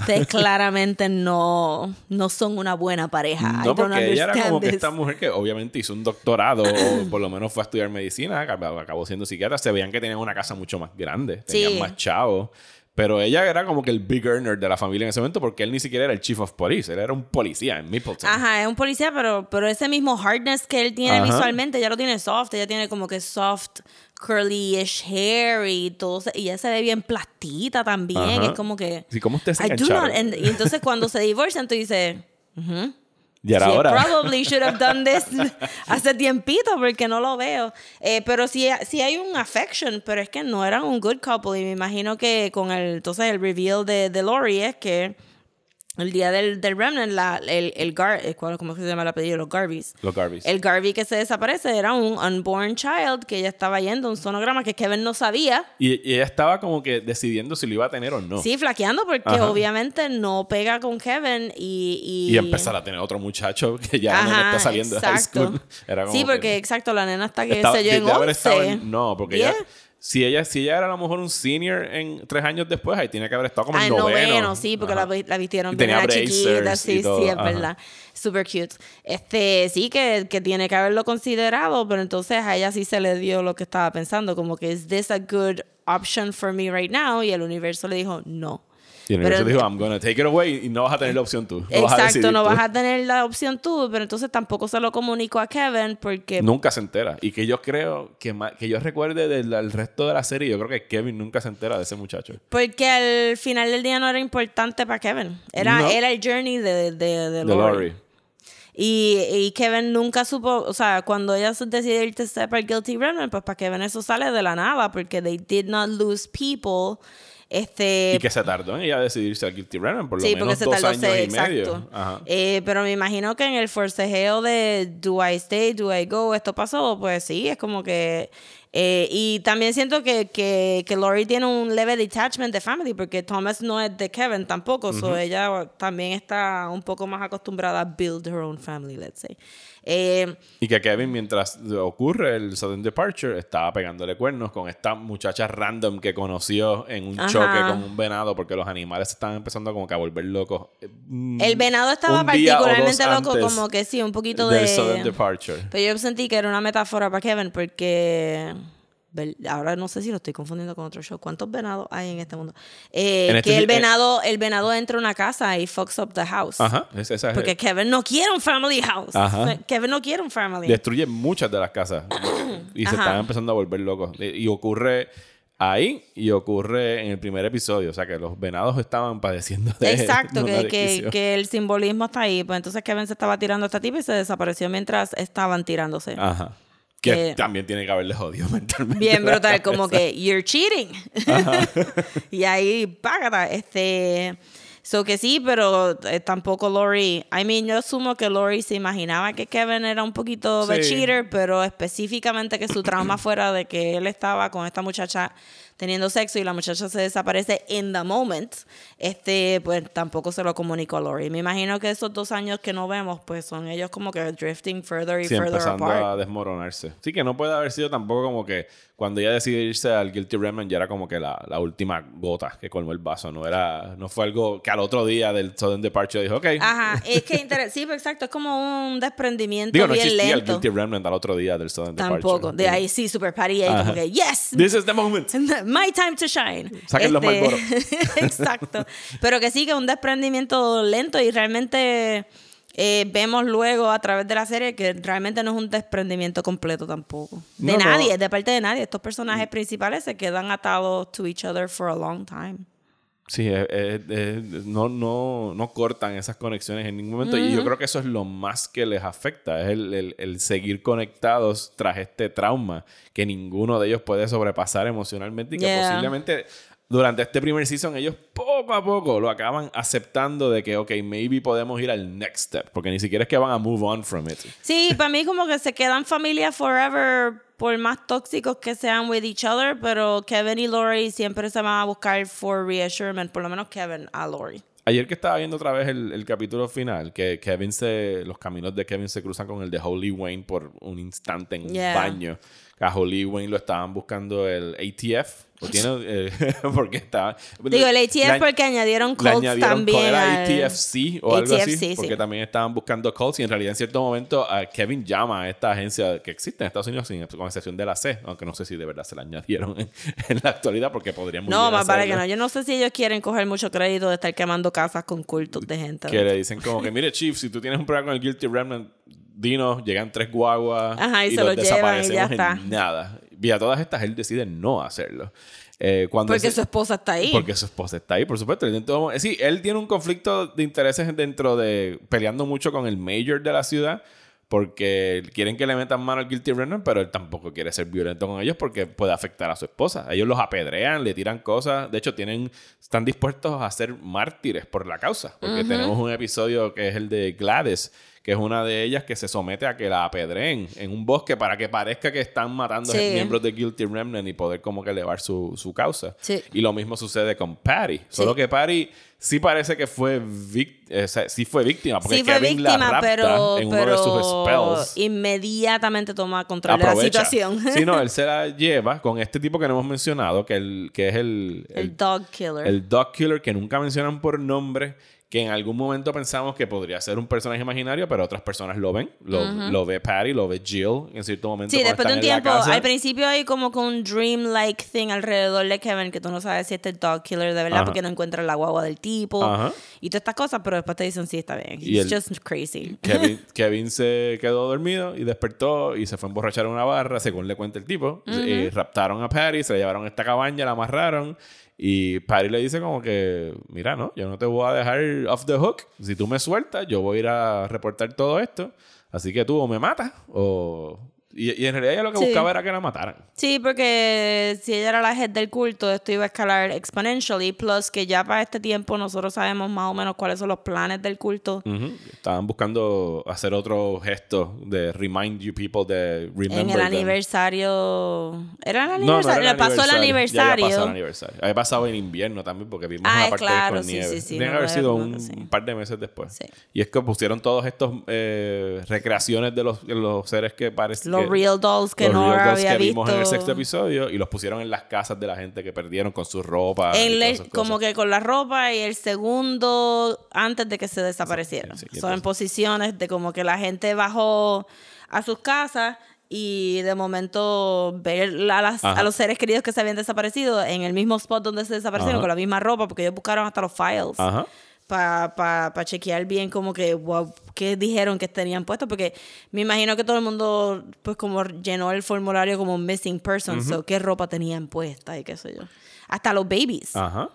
Ustedes claramente no, no son una buena pareja. No, porque ella era como que esta mujer que obviamente hizo un doctorado o por lo menos fue a estudiar medicina, acabó, acabó siendo psiquiatra, se veían que tenían una casa mucho más grande, tenían Sí. más chavos. Pero ella era como que el big earner de la familia en ese momento porque él ni siquiera era el chief of police, él era un policía en Mapleton. Ajá, es un policía, pero, pero ese mismo hardness que él tiene Ajá. visualmente, ya lo tiene soft. Ella tiene como que soft, curly-ish hair y todo. se- Y ella se ve bien plastita también. Ajá. Es como que. Sí, ¿cómo ustedes se I do engancharon? not- and- y entonces cuando se divorcian, tú dices. "Ujú, Y era sí, hora. Probably should have done this hace tiempito porque no lo veo. Eh, pero sí, sí hay un affection, pero es que no eran un good couple. Y me imagino que con el, entonces el reveal de, de Lori es que el día del, del Remnant, la, el, el Gar, eh, ¿cuál- ¿cómo se llama el apellido? Los Garveys. Los Garveys. El Garvey que se desaparece era un unborn child que ella estaba yendo a un sonograma que Kevin no sabía. Y, y ella estaba como que decidiendo si lo iba a tener o no. Sí, flaqueando porque Ajá. obviamente no pega con Kevin y... Y, Y empezar a tener otro muchacho que ya no Ajá, está saliendo de high exacto. school. Era como Sí, que- porque exacto, la nena está que Estaba- sé yo en de haber 11. estado en- no, porque Yeah. ella, si ella, si ella era a lo mejor un senior en tres años después, ahí tiene que haber estado como Ah, en en noveno. noveno, sí, porque la, la vistieron bien chiquita, sí, sí, es ajá. verdad. Super cute. Este, sí, que, que tiene que haberlo considerado, pero entonces a ella sí se le dio lo que estaba pensando, como que, ¿is this a good option for me right now? Y el universo le dijo, no. Y el Pero- dijo, I'm gonna take it away y no vas a tener la opción tú. Exacto, no tú. vas a tener la opción tú, pero entonces tampoco se lo comunico a Kevin porque Nunca se entera. Y que yo creo que, que yo recuerde del del resto de la serie, yo creo que Kevin nunca se entera de ese muchacho. porque al final del día no era importante para Kevin. Era, No. era el journey de, de, de De Lori. Lori. Y, y Kevin nunca supo, o sea, cuando ella decidió irse para Guilty Remnant, pues para Kevin eso sale de la nada, porque they did not lose people Este, Y que se tardó en ella decidirse al Guilty Remnant por lo Sí, porque menos dos años seis, y medio. Ajá. Eh, pero me imagino que en el forcejeo de do I stay, do I go, esto pasó, pues sí, es como que... eh, y también siento que, que, que Lori tiene un leve detachment de family, porque Thomas no es de Kevin tampoco, so ella también está un poco más acostumbrada a build her own family, let's say. Eh, Y que Kevin, mientras ocurre el sudden departure, estaba pegándole cuernos con esta muchacha random que conoció en un Ajá. choque con un venado porque los animales estaban empezando como que a volver locos. Mm, el venado estaba particularmente loco, como que sí, un poquito del de... sudden departure. Pero yo sentí que era una metáfora para Kevin porque... Ahora no sé si lo estoy confundiendo con otro show. ¿Cuántos venados hay en este mundo? Eh, En este que el eh- venado, el venado entra a una casa y fucks up the house. Ajá, es- esa es- Porque Kevin no quiere un family house. Ajá. Kevin no quiere un family. destruye muchas de las casas y se Ajá. están empezando a volver locos. Y ocurre ahí y ocurre en el primer episodio. O sea que los venados estaban padeciendo de Exacto, que, que, que el simbolismo está ahí. Pues entonces Kevin se estaba tirando a esta tipa y se desapareció mientras estaban tirándose. Ajá. Que que- también tiene que haberle jodido mentalmente. Bien brutal, como que you're cheating. y ahí, págata, este. So que sí, pero eh, tampoco Lori. I mean, yo asumo que Lori se imaginaba que Kevin era un poquito de Sí. cheater, pero específicamente que su trauma fuera de que él estaba con esta muchacha teniendo sexo y la muchacha se desaparece in the moment, este, pues tampoco se lo comunicó a Lori. Me imagino que esos dos años que no vemos, pues son ellos como que drifting further y Sí, further empezando apart. a desmoronarse. Sí, que no puede haber sido tampoco como que cuando ella decide irse al Guilty Remnant ya era como que la, la última gota que colmó el vaso. No era no fue algo que al otro día del Sudden Departure dijo, ok. Ajá, es que inter- sí, pero exacto, es como un desprendimiento Digo, no bien existía el lento. Guilty Remnant al otro día del Sudden Departure. Tampoco. De ahí sí, Super Patty, ahí como que, yes, This is the moment. my time to shine. Este, Saquen los Marlboro. Exacto. Pero que sí, que un desprendimiento lento y realmente eh, vemos luego a través de la serie que realmente no es un desprendimiento completo tampoco. De No, no. nadie, de parte de nadie. Estos personajes principales se quedan atados to each other for a long time. Sí, es- es- es- no, no, no cortan esas conexiones en ningún momento. Y yo creo que eso es lo más que les afecta. Es el, el- el seguir conectados tras este trauma que ninguno de ellos puede sobrepasar emocionalmente y que Yeah. posiblemente durante este primer season ellos poco a poco lo acaban aceptando de que, ok, maybe podemos ir al next step. Porque ni siquiera es que van a move on from it. Sí, para mí como que se quedan familia forever por más tóxicos que sean with each other, pero Kevin y Lori siempre se van a buscar for reassurance, por lo menos Kevin a Lori. Ayer que estaba viendo otra vez el, el capítulo final, que Kevin se. Los caminos de Kevin se cruzan con el de Holy Wayne por un instante en un Yeah. baño. Que a Holy Wayne lo estaban buscando el ATF. O tiene. eh, porque está. Digo, el ATF porque añadieron Colts también. Era al- ATFC o algo así. ATFC, Porque sí. también estaban buscando Colts. Y en realidad, en cierto momento, a Kevin llama a esta agencia que existe en Estados Unidos, sin- con excepción de la C. Aunque no sé si de verdad se la añadieron en, en la actualidad, porque podrían muy No, bien más vale que no. Yo no sé si ellos quieren coger mucho crédito de estar quemando casas con cultos de gente. Que le dicen como que, mire, Chief, si tú tienes un problema con el Guilty Remnant, dinos, llegan tres guaguas Ajá, y se los lo llevan y ya desaparecemos está. en nada. Y a todas estas él decide no hacerlo. Eh, cuando Porque ese- su esposa está ahí. Porque su esposa está ahí, por supuesto. Él en todo momento- sí, él tiene un conflicto de intereses dentro de... Peleando mucho con el mayor de la ciudad. Porque quieren que le metan mano al Guilty Remnant, pero él tampoco quiere ser violento con ellos porque puede afectar a su esposa. Ellos los apedrean, le tiran cosas. De hecho, tienen, están dispuestos a ser mártires por la causa. Porque tenemos un episodio que es el de Gladys, que es una de ellas que se somete a que la apedreen en un bosque para que parezca que están matando Sí. miembros de Guilty Remnant y poder como que elevar su, su causa. Sí. Y lo mismo sucede con Patty. Solo que Patty sí parece que fue, o sea, sí fue víctima. Porque Sí fue Kevin la víctima, rapta pero, en uno de sus spells. inmediatamente toma control de la situación. Sí, no, él se la lleva con este tipo que no hemos mencionado, que, el, que es el, el dog killer. el dog killer que nunca mencionan por nombre, que en algún momento pensamos que podría ser un personaje imaginario, pero otras personas lo ven. Lo, lo ve Patty, lo ve Jill en cierto momento. Sí, después de un tiempo, al principio hay como con un dream-like thing alrededor de Kevin que tú no sabes si este es dog killer de verdad Ajá. porque no encuentras la guagua del tipo Ajá. y todas estas cosas, pero después te dicen sí, está bien. Y He's el- just crazy. Kevin, Kevin se quedó dormido y despertó y se fue a emborrachar en una barra, según le cuenta el tipo. Y raptaron a Patty, se la llevaron a esta cabaña, la amarraron. Y Patty le dice como que, mira, no, yo no te voy a dejar off the hook. Si tú me sueltas, yo voy a ir a reportar todo esto. Así que tú o me matas o... Y, y en realidad ella lo que Sí. buscaba era que la mataran. Sí, porque si ella era la head del culto, esto iba a escalar exponentially. Plus que ya para este tiempo nosotros sabemos más o menos cuáles son los planes del culto. Estaban buscando hacer otro gesto de remind you people de remember En el them. aniversario. ¿Era el No, no aniversario? era Le pasó el Ya aniversario. había pasado el aniversario. Había pasado en invierno también porque vimos Ah, una parte claro, con sí, nieve. sí, sí, no, haber sido no, un sí. par de meses después. Sí. Y es que pusieron todos estos eh, recreaciones de los, de los seres que parecen... Los real dolls que los real dolls había que vimos en el sexto episodio y los pusieron en las casas de la gente que perdieron con su ropa. y En todas le- esas como cosas. que con la ropa y el segundo antes de que se desaparecieran. Sí, sí, Son en posiciones de como que la gente bajó a sus casas y de momento ver a, las- a los seres queridos que se habían desaparecido en el mismo spot donde se desaparecieron Ajá. con la misma ropa porque ellos buscaron hasta los files Ajá. Para chequear bien como que wow, qué dijeron que tenían puesto porque me imagino que todo el mundo pues como llenó el formulario como missing person so qué ropa tenían puesta y qué sé yo hasta los babies Ajá.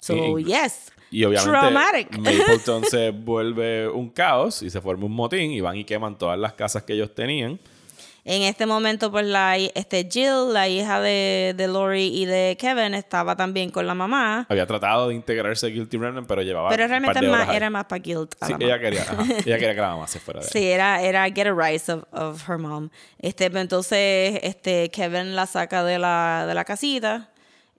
so Y- yes Y obviamente Traumatic. Mapleton se vuelve un caos y se forma un motín y van y queman todas las casas que ellos tenían. En este momento, pues la este Jill, la hija de, de Lori y de Kevin, estaba también con la mamá. Había tratado de integrarse a Guilty Remnant, pero llevaba Pero un par realmente de horas más, era más para guilt. a Sí, la ella mamá. quería, ajá, ella quería que la mamá se fuera de ahí. Sí, era, era get a rise of, of her mom. Este, pero entonces, este, Kevin la saca de la, de la casita.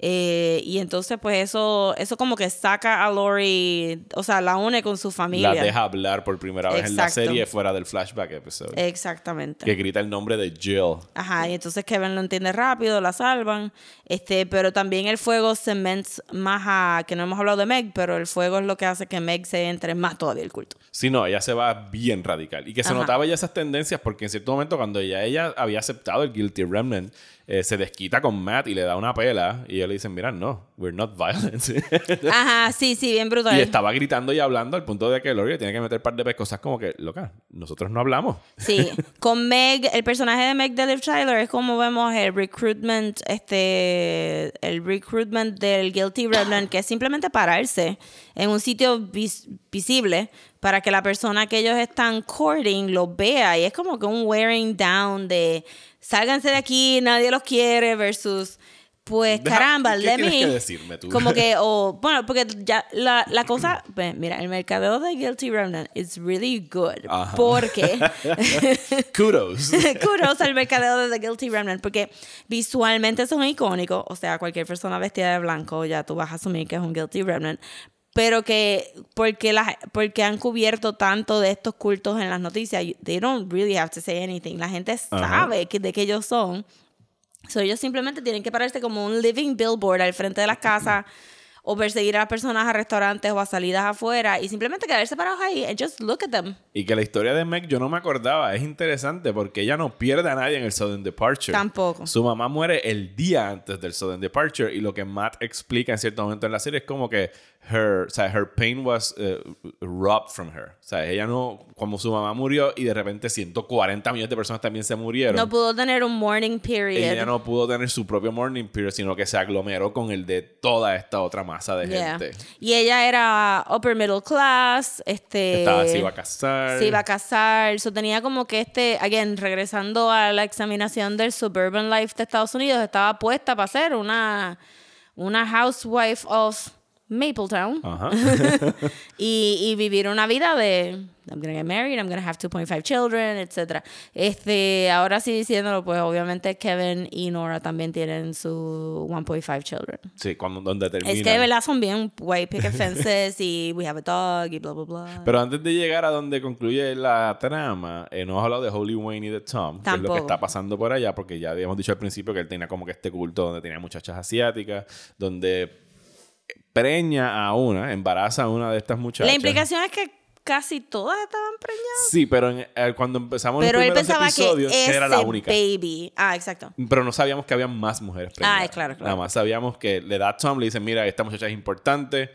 Eh, y entonces, pues eso, eso como que saca a Lori, o sea, la une con su familia. La deja hablar por primera vez en la serie fuera del flashback episodio. Exactamente. Que grita el nombre de Jill. Ajá, y entonces Kevin lo entiende rápido, la salvan. Este, pero también el fuego cements más a, que no hemos hablado de Meg, pero el fuego es lo que hace que Meg se entre más todavía el culto. Sí, no, ella se va bien radical. Y que se Ajá. notaba ya esas tendencias porque en cierto momento cuando ya ella había aceptado el Guilty Remnant, eh, se desquita con Matt y le da una pela y ellos le dicen, mira, no, we're not violent. Ajá, sí, sí, bien brutal. y estaba gritando y hablando al punto de que Lori le tiene que meter un par de cosas como que, loca, nosotros no hablamos. Sí, con Meg, el personaje de Meg de Liv Tyler es como vemos el recruitment, este, el recruitment del Guilty Remnant, que es simplemente pararse en un sitio vis- visible para que la persona que ellos están courting lo vea. Y es como que un wearing down de sálganse de aquí, nadie los quiere, versus. Pues Deja- caramba, ¿qué let me. que decirme tú? Como que, o bueno, porque ya la, la cosa, pues, mira, el mercadeo de Guilty Remnant is really good. Ajá. Porque Kudos. kudos al mercadeo de The Guilty Remnant porque visualmente son icónicos. O sea, cualquier persona vestida de blanco ya tú vas a asumir que es un Guilty Remnant. Pero que porque, la, porque han cubierto tanto de estos cultos en las noticias, they don't really have to say anything. La gente sabe que, de qué ellos son. So, ellos simplemente tienen que pararse como un living billboard al frente de las casas o perseguir a las personas a restaurantes o a salidas afuera y simplemente quedarse parados ahí and just look at them. Y que la historia de Meg yo no me acordaba. Es interesante porque ella no pierde a nadie en el Sudden Departure. Tampoco. Su mamá muere el día antes del Sudden Departure. Y lo que Matt explica en cierto momento en la serie es como que her, o sea, her pain was eh, robbed from her. O sea, ella no, como su mamá murió y de repente 140 millones de personas también se murieron. No pudo tener un mourning period. ella no pudo tener su propio morning period, sino que se aglomeró con el de toda esta otra masa de Yeah. gente. Y ella era upper middle class, este... Estaba, se iba a casar. Se iba a casar. So, tenía como que este, again, regresando a la examinación del suburban life de Estados Unidos, estaba puesta para ser una, una housewife of Mapletown. Ajá. y, y vivir una vida de I'm gonna get married, I'm gonna have 2.5 children, etc. Este, ahora sí diciéndolo, pues obviamente Kevin y Nora también tienen su 1.5 children. sí, cuando, donde termina. Es que de verdad son bien white picket fences y we have a dog y bla bla bla. Pero antes de llegar a donde concluye la trama, eh, no hemos hablado de Holy Wayne y de Tom, que es lo Tampoco. que está pasando por allá, porque ya habíamos dicho al principio que él tenía como que este culto donde tenía muchachas asiáticas, donde preña a una, embaraza a una de estas muchachas. La implicación es que casi todas estaban preñadas. Sí, pero en- eh, cuando empezamos Pero los él primeros episodios, que era la única. baby. Ah, exacto. Pero no sabíamos que había más mujeres preñadas. Ah, claro, claro. Nada más sabíamos que le da a Tom, le dice, mira, esta muchacha es importante.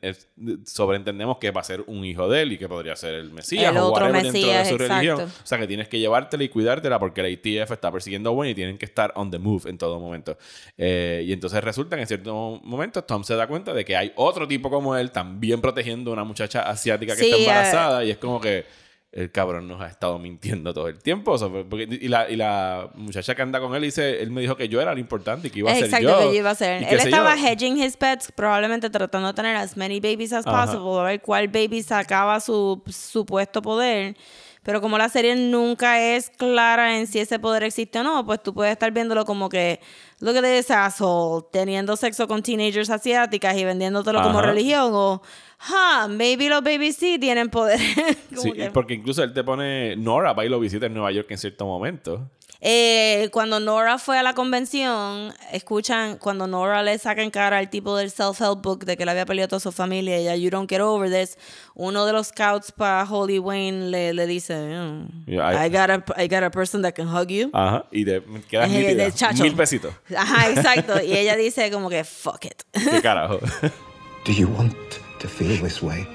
Es- sobreentendemos que va a ser un hijo de él y que podría ser el Mesías El o otro dentro de su religión. O sea, que tienes que llevártela y cuidártela porque la ITF está persiguiendo a Wayne y tienen que estar on the move en todo momento. Eh, y entonces resulta que en cierto momento Tom se da cuenta de que hay otro tipo como él también protegiendo a una muchacha asiática que Sí, está eh, embarazada y es como que el cabrón nos ha estado mintiendo todo el tiempo. O sea, porque- y, la, y la muchacha que anda con él dice, él me dijo que yo era lo importante y que iba a ser Exacto, yo. que yo iba a ser. Él estaba yo. hedging his bets, probablemente tratando de tener as many babies as Ajá. possible, a ver cuál baby sacaba su supuesto poder. Pero como la serie nunca es clara en si ese poder existe o no, pues tú puedes estar viéndolo como que, look at this asshole, teniendo sexo con teenagers asiáticas y vendiéndotelo como religión, o, huh, maybe los babies sí tienen poder. Sí, que- porque incluso él te pone Nora va y lo visita en Nueva York en cierto momento. Eh, cuando Nora fue a la convención, escuchan cuando Nora le saca en cara al tipo del self-help book de que le había peleado a toda su familia y ella, you don't get over this. Uno de los scouts para Holy Wayne le, le dice, "Mm, Yeah, I- I, got a, I got a person that can hug you. Ajá. Y te quedas Eh, nítida. de chacho. Mil besitos. Ajá, exacto. Y ella dice como que, fuck it. ¿Qué carajo? Do you want to feel this way?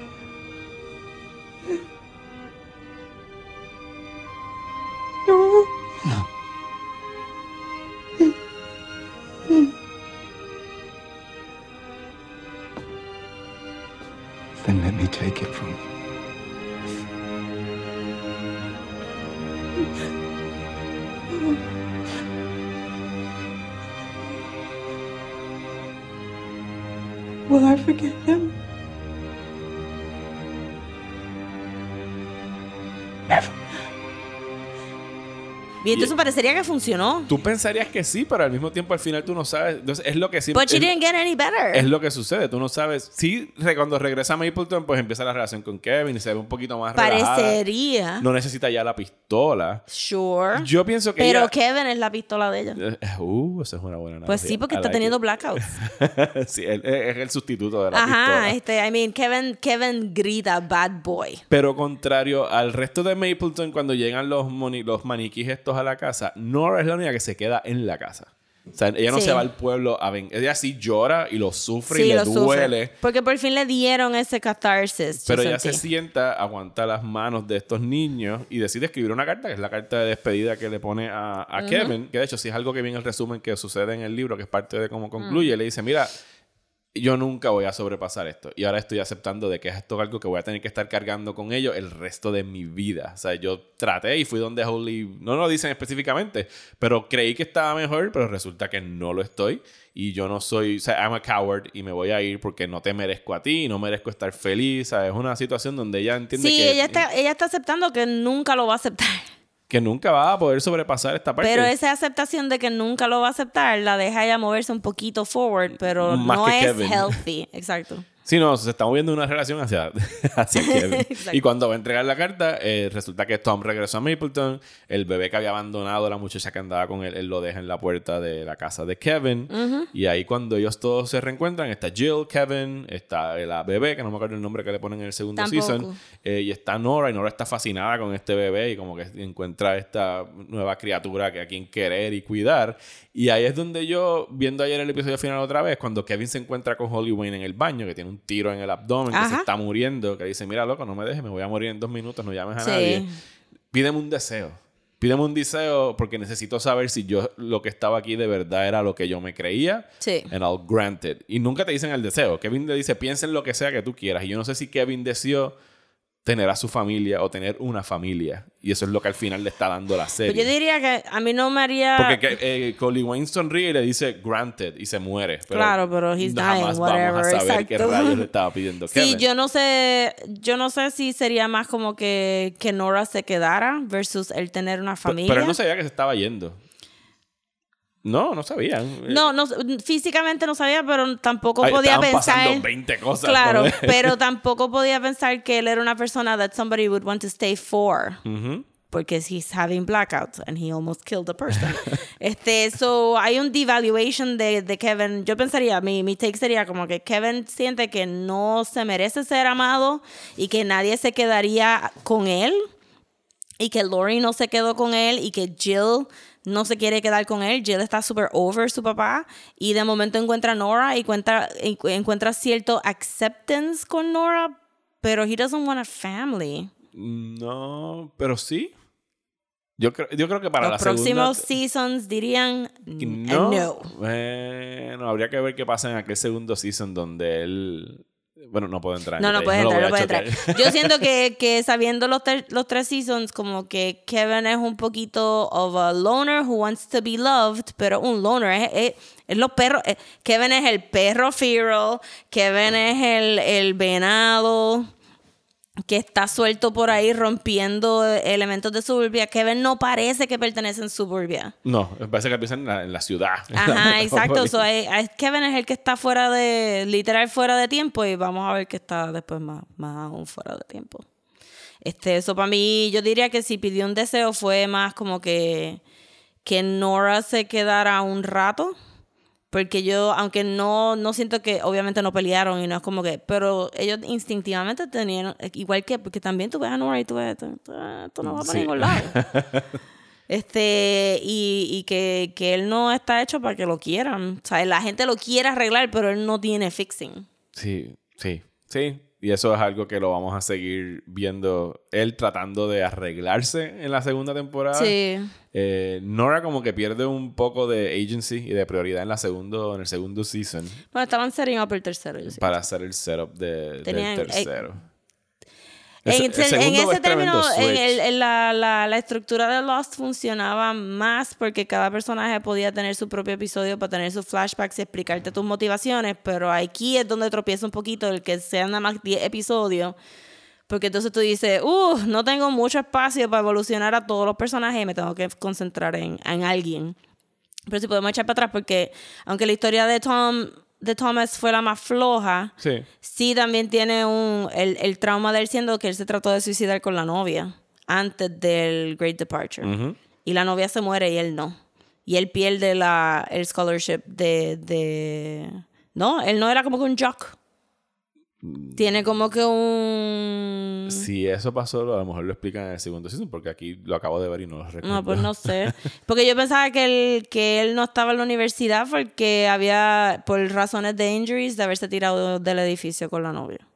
No. Then let me take it from you. Will I forget him? Never. Y entonces parecería que funcionó. Tú pensarías que sí, pero al mismo tiempo al final tú no sabes. Entonces es lo que siempre. But she es- didn't get any better. Es lo que sucede, tú no sabes. Sí, cuando regresa a Mapleton, pues empieza la relación con Kevin y se ve un poquito más relajada. Parecería. No necesita ya la pistola. Sure. Yo pienso que Pero ella- Kevin es la pistola de ella. Eh, Uh, esa es una buena Pues analogía. sí, porque I está like teniendo it. blackouts. sí, él- es el sustituto de la Ajá, pistola. este, I mean, Kevin, Kevin grita bad boy. Pero contrario al resto de Mapleton, cuando llegan los, moni- los maniquís estos a la casa, Nora es la única que se queda en la casa. O sea, ella no Sí. se va al pueblo a ven. Ella sí llora y lo sufre y le sufre. duele. Porque por fin le dieron ese catharsis. yo Pero ella se sienta, aguanta las manos de estos niños y decide escribir una carta, que es la carta de despedida que le pone a, a Ujú. Kevin, que de hecho sí es algo que viene en el resumen que sucede en el libro, que es parte de cómo concluye. Le dice, mira, yo nunca voy a sobrepasar esto. Y ahora estoy aceptando de que esto es algo que voy a tener que estar cargando con ello el resto de mi vida. O sea, yo traté y fui donde Holy... No lo dicen específicamente, pero creí que estaba mejor, pero resulta que no lo estoy. Y yo no soy... O sea, I'm a coward y me voy a ir porque no te merezco a ti, no merezco estar feliz. O sea, es una situación donde ella entiende Sí, que, ella está, ella está aceptando que nunca lo va a aceptar. Que nunca va a poder sobrepasar esta parte. Pero esa aceptación de que nunca lo va a aceptar la deja ella moverse un poquito forward, pero Más no es Kevin. healthy. Exacto. Sí, no, se está moviendo una relación hacia, hacia Kevin. Y cuando va a entregar la carta, eh, resulta que Tom regresó a Mapleton. El bebé que había abandonado, la muchacha que andaba con él, él lo deja en la puerta de la casa de Kevin. Y ahí cuando ellos todos se reencuentran, está Jill, Kevin, está la bebé, que no me acuerdo el nombre que le ponen en el segundo Tampoco. season. eh, y está Nora, y Nora está fascinada con este bebé y como que encuentra esta nueva criatura que a quien querer y cuidar. Y ahí es donde yo, viendo ayer el episodio final otra vez, cuando Kevin se encuentra con Holly Wayne en el baño, que tiene un tiro en el abdomen, que se Ajá. está muriendo, que dice, mira, loco, no me dejes, me voy a morir en dos minutos, no llames a Sí. nadie. Pídeme un deseo. Pídeme un deseo porque necesito saber si yo lo que estaba aquí de verdad era lo que yo me creía. Sí. And I'll grant it. Y nunca te dicen el deseo. Kevin le dice, piensa en lo que sea que tú quieras. Y yo no sé si Kevin deseó tener a su familia o tener una familia. Y eso es lo que al final le está dando la serie. Pues yo diría que a mí no me haría... Porque que, eh, Collie Wayne sonríe y le dice granted y se muere. Pero Claro, pero he's jamás dying, vamos a saber qué exacto. rayos le estaba pidiendo Sí, Kevin. yo no sé, yo no sé si sería más como que, que Nora se quedara versus el tener una Pero- familia. Pero él no sabía que se estaba yendo. No, no sabían. No, no, físicamente no sabía, pero tampoco Ay, podía pensar. pasando 20 cosas Claro, pero tampoco podía pensar que él era una persona that somebody would want to stay for. Ujú. Porque he's having blackouts and he almost killed a person. este, so hay un devaluation de, de Kevin. Yo pensaría, mi, mi take sería como que Kevin siente que no se merece ser amado y que nadie se quedaría con él y que Lori no se quedó con él y que Jill no se quiere quedar con él. Jill está super over su papá y de momento encuentra a Nora y encuentra, encu- encuentra cierto acceptance con Nora, pero he doesn't want a family. No, pero sí. Yo creo, yo creo que para Los la próximos segunda... seasons dirían No. no. Bueno, habría que ver qué pasa en aquel segundo season donde él Bueno, no puedo entrar. en No, no detalle, puedes entrar, no puedes entrar. Yo siento que, que sabiendo los, ter- los tres seasons, como que Kevin es un poquito of a loner who wants to be loved, pero un loner es, es, es los perros. eh, Kevin es el perro feral, Kevin es el, el venado que está suelto por ahí rompiendo elementos de suburbia. Kevin no parece que pertenece en suburbia. No, parece que empieza en la, en la ciudad. la Ajá, exacto. So, Kevin es el que está fuera de, literal fuera de tiempo y vamos a ver que está después más, más aún fuera de tiempo. Este, eso para mí, yo diría que si pidió un deseo fue más como que, que Nora se quedara un rato. Porque yo, aunque no, no siento que, obviamente no pelearon y no es como que, pero ellos instintivamente tenían, igual que, porque también tú ves a Nora y tú ves, esto, esto no va para Sí. ningún lado. Este, y, y que, que él no está hecho para que lo quieran. O sea, la gente lo quiere arreglar, pero él no tiene fixing. Sí, sí, sí. Y eso es algo que lo vamos a seguir viendo. Él tratando de arreglarse en la segunda temporada. Sí. Eh, Nora como que pierde un poco de agency y de prioridad en la segundo, en el segundo season Bueno, estaban setting up el tercero, yo sí. para hacer el setup de, Tenían- del eh, En, Ese- el ese- en segundo ese es tremendo término, en, switch. el- en la, la, la estructura de Lost funcionaba más porque cada personaje podía tener su propio episodio para tener sus flashbacks y explicarte tus motivaciones, pero aquí es donde tropieza un poquito el que sean nada más 10 episodios. Porque entonces tú dices, uh, no tengo mucho espacio para evolucionar a todos los personajes y me tengo que concentrar en, en alguien. Pero si podemos echar para atrás, porque aunque la historia de Tom de Thomas fue la más floja, Sí. sí también tiene un el, el trauma de él siendo que él se trató de suicidar con la novia antes del Great Departure. Ujú. Y la novia se muere y él no. Y él pierde la, el scholarship de, de... No, él no era como que un jock. Tiene como que un... Si eso pasó, a lo mejor lo explican en el segundo season, porque aquí lo acabo de ver y no lo recuerdo. No, pues no sé. Porque yo pensaba que él, que él no estaba en la universidad porque había, por razones de injuries, de haberse tirado del edificio con la novia.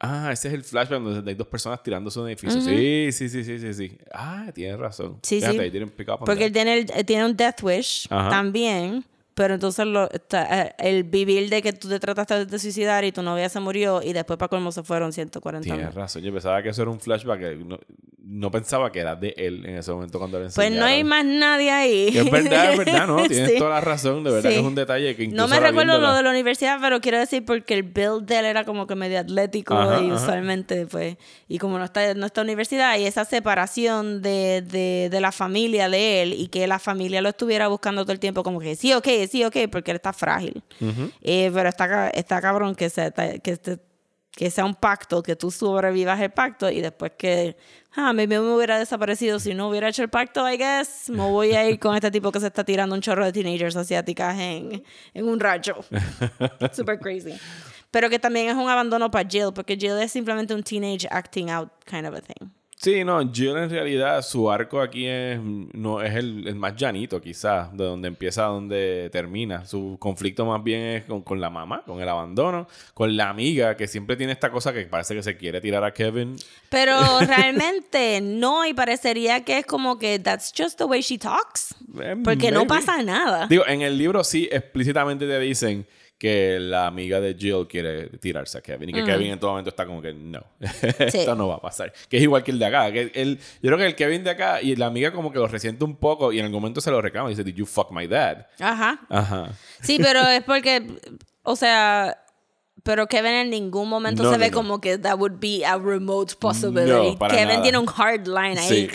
Ah, ese es el flashback donde hay dos personas tirándose de un edificio. Sí, sí, sí, sí, sí, sí. Ah, tienes razón. Sí, Fíjate, sí. ahí tienen Porque él tiene, el- tiene un death wish Ajá. también. Pero entonces lo, está, eh, el vivir de que tú te trataste de suicidar y tu novia se murió y después para colmo se fueron 140 Tienes años. razón. Yo pensaba que eso era un flashback. No, no pensaba que era de él en ese momento cuando le Pues no hay enseñaron. más nadie ahí. Es verdad, es verdad, ¿no? Tienes Sí. toda la razón. De verdad Sí. que es un detalle que incluso No me recuerdo lo de la universidad, pero quiero decir porque el build de él era como que medio atlético Ajá, y ajá. usualmente, pues, y como no está en nuestra universidad y esa separación de, de, de la familia de él y que la familia lo estuviera buscando todo el tiempo como que sí, ok, sí, ok, porque él está frágil. Ujú. Eh, pero está, está cabrón que, sea, que, te- que sea un pacto, que tú sobrevivas el pacto y después que, ah, me, me hubiera desaparecido si no hubiera hecho el pacto, I guess, me voy a ir con este tipo que se está tirando un chorro de teenagers asiáticas en, en un rayo. Super crazy. Pero que también es un abandono para Jill, porque Jill es simplemente un teenage acting out kind of a thing. Sí, no, Jill en realidad su arco aquí es, no, es el, el más llanito quizás, de donde empieza a donde termina. Su conflicto más bien es con, con la mamá, con el abandono, con la amiga que siempre tiene esta cosa que parece que se quiere tirar a Kevin. Pero realmente no, y parecería que es como que that's just the way she talks. Eh, Porque no pasa nada. Digo, en el libro sí explícitamente te dicen que la amiga de Jill quiere tirarse a Kevin y que Mm. Kevin en todo momento está como que no, esto no va a pasar. Que es igual que el de acá. Que el, yo creo que el Kevin de acá y la amiga como que lo resiente un poco y en algún momento se lo reclama y dice, Did you fuck my dad? Ajá. Ajá. Sí, pero es porque, o sea, pero Kevin en ningún momento No, se no, ve no. como que that would be a remote possibility. Kevin nada. tiene un hard line ahí. Sí.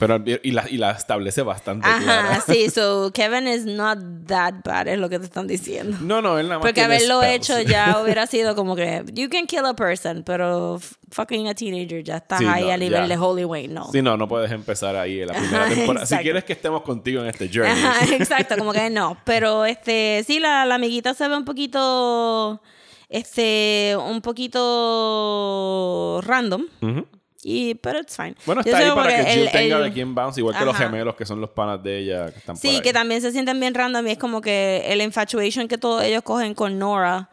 Pero y la, y la establece bastante Ajá, clara. sí, so Kevin is not that bad, es lo que te están diciendo. No, no, él nada más Porque haberlo spells. hecho ya hubiera sido como que you can kill a person, pero fucking a teenager ya estás Sí, ahí no, a nivel de Holy Wayne, no. Sí, no, no puedes empezar ahí en la primera Ajá, temporada. Si quieres que estemos contigo en este journey. Ajá, exacto, como que no. Pero este, sí, la, la amiguita se ve un poquito, este, un poquito random. Ujú. Y, pero it's fine. Bueno, está ahí para que Jill el- tenga el- de quien bounce, igual que los Ajá. gemelos que son los panas de ella que están por Sí, ahí. que también se sienten bien random y es como que el infatuation que todos ellos cogen con Nora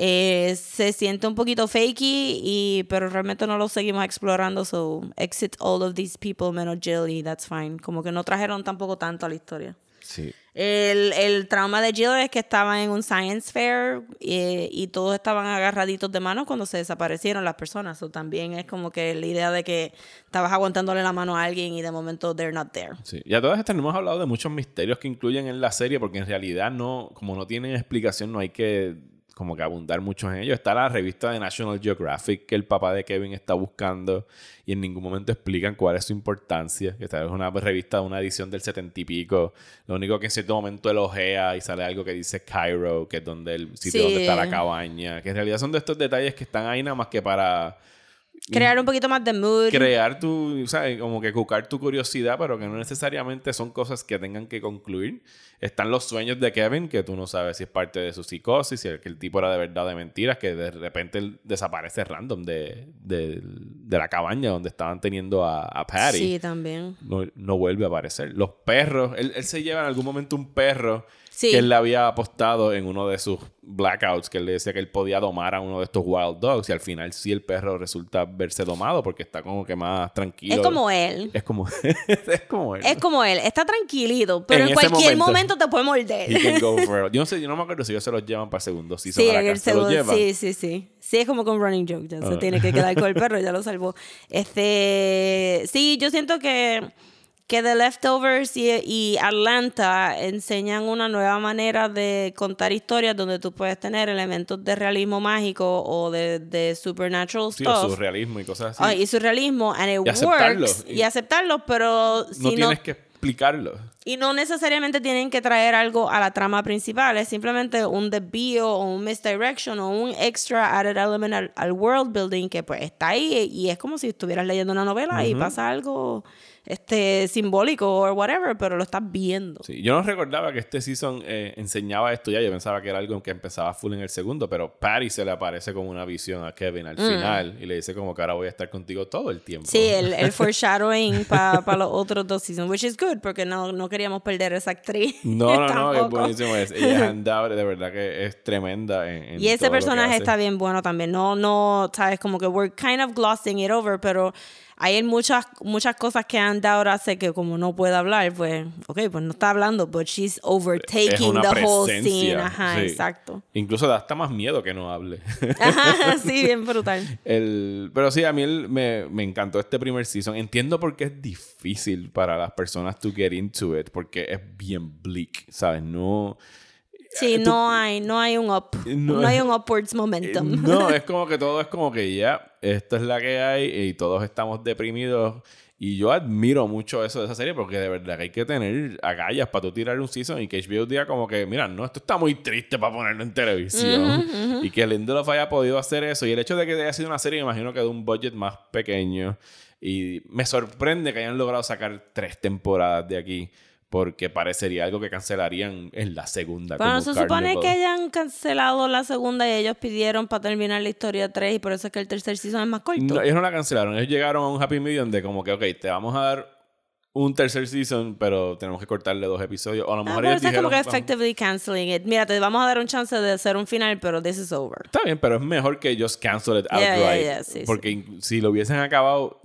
eh, se siente un poquito fakey, y, pero realmente no lo seguimos explorando, so exit all of these people menos Jill y that's fine. Como que no trajeron tampoco tanto a la historia. Sí. El, el trauma de Jill es que estaban en un science fair y, y todos estaban agarraditos de manos cuando se desaparecieron las personas. O también es como que la idea de que estabas aguantándole la mano a alguien y de momento they're not there. Sí. Y a todas estas no hemos hablado de muchos misterios que incluyen en la serie, porque en realidad no, como no tienen explicación, no hay que como que abundar mucho en ellos. Está la revista de National Geographic que el papá de Kevin está buscando y en ningún momento explican cuál es su importancia. Que esta es una revista, una edición del setenta y pico. Lo único que en cierto momento él ojea y sale algo que dice Cairo, que es donde el sitio Sí. donde está la cabaña. Que en realidad son de estos detalles que están ahí nada más que para Crear un poquito más de mood. crear tu, ¿sabes? Como que cucar tu curiosidad, pero que no necesariamente son cosas que tengan que concluir. Están los sueños de Kevin, que tú no sabes si es parte de su psicosis, si el, que el tipo era de verdad o de mentiras, que de repente él desaparece random de, de, de la cabaña donde estaban teniendo a, a Patty. Sí, también. No, no vuelve a aparecer. Los perros, él, él se lleva en algún momento un perro Sí. que él le había apostado en uno de sus blackouts, que él le decía que él podía domar a uno de estos wild dogs, y al final sí el perro resulta verse domado porque está como que más tranquilo. Es como él. Es como, es como él. Es como él. Está tranquilito, pero En cualquier momento. momento. te puede morder. Yo no sé, yo no me acuerdo si ellos se los llevan para el segundo season Sí, en el. ¿Se los segundo, llevan? sí, sí, sí. Sí, es como con running joke, ya se Ah. tiene que quedar con el perro, ya lo salvó. Este, sí, yo siento que, que The Leftovers y, y Atlanta enseñan una nueva manera de contar historias donde tú puedes tener elementos de realismo mágico o de, de supernatural Sí, o stuff. surrealismo y cosas así. Ah, y surrealismo, and it Y aceptarlo. works. Y aceptarlo, pero si no no, tienes que explicarlo. y no necesariamente tienen que traer algo a la trama principal, es simplemente un desvío o un misdirection o un extra added element al, al world building que pues está ahí y es como si estuvieras leyendo una novela y Ujú. pasa algo este simbólico o whatever, pero lo estás viendo. Sí, yo no recordaba que este season eh, enseñaba esto ya. Yo pensaba que era algo que empezaba full en el segundo, pero Patty se le aparece como una visión a Kevin al Mm. final y le dice como que ahora voy a estar contigo todo el tiempo. Sí, el, el foreshadowing para los otros dos seasons, which is good porque no, no queríamos perder esa actriz. No, no, no, es buenísimo. Es, ella es handable, de verdad que es tremenda en, en Y ese todo personaje está bien bueno también. No, no, sabes, como que we're kind of glossing it over, pero hay muchas, muchas cosas que Andauer hace que como no puede hablar, pues, ok, pues no está hablando, but she's Es overtaking the whole presencia, scene. Ajá, sí. exacto. Incluso da hasta más miedo que no hable. Ajá, sí, bien brutal. El, pero sí, a mí el- me, me encantó este primer season. Entiendo por qué es difícil para las personas to get into it, porque es bien bleak, ¿sabes? No... Sí, Eh, tú- no hay, no hay un up, No no, hay un upwards momentum. No, es como que todo es como que ya, esto es la que hay y todos estamos deprimidos. Y yo admiro mucho eso de esa serie porque de verdad que hay que tener agallas para tú tirar un season y que HBO diga como que, mira, no, esto está muy triste para ponerlo en televisión. Y que Lindelof haya podido hacer eso. Y el hecho de que haya sido una serie, me imagino que de un budget más pequeño. Y me sorprende que hayan logrado sacar tres temporadas de aquí porque parecería algo que cancelarían en la segunda. Bueno, como se supone que hayan cancelado la segunda y ellos pidieron para terminar la historia 3 y por eso es que el tercer season es más corto. No, ellos no la cancelaron. Ellos llegaron a un happy medium de como que, ok, te vamos a dar un tercer season, pero tenemos que cortarle dos episodios. O a lo Ah, mejor pero ellos como que effectively canceling it. Mira, te vamos a dar un chance de hacer un final, pero this is over. Está bien, pero es mejor que just cancel it outright. yeah, yeah, sí, porque si lo hubiesen acabado...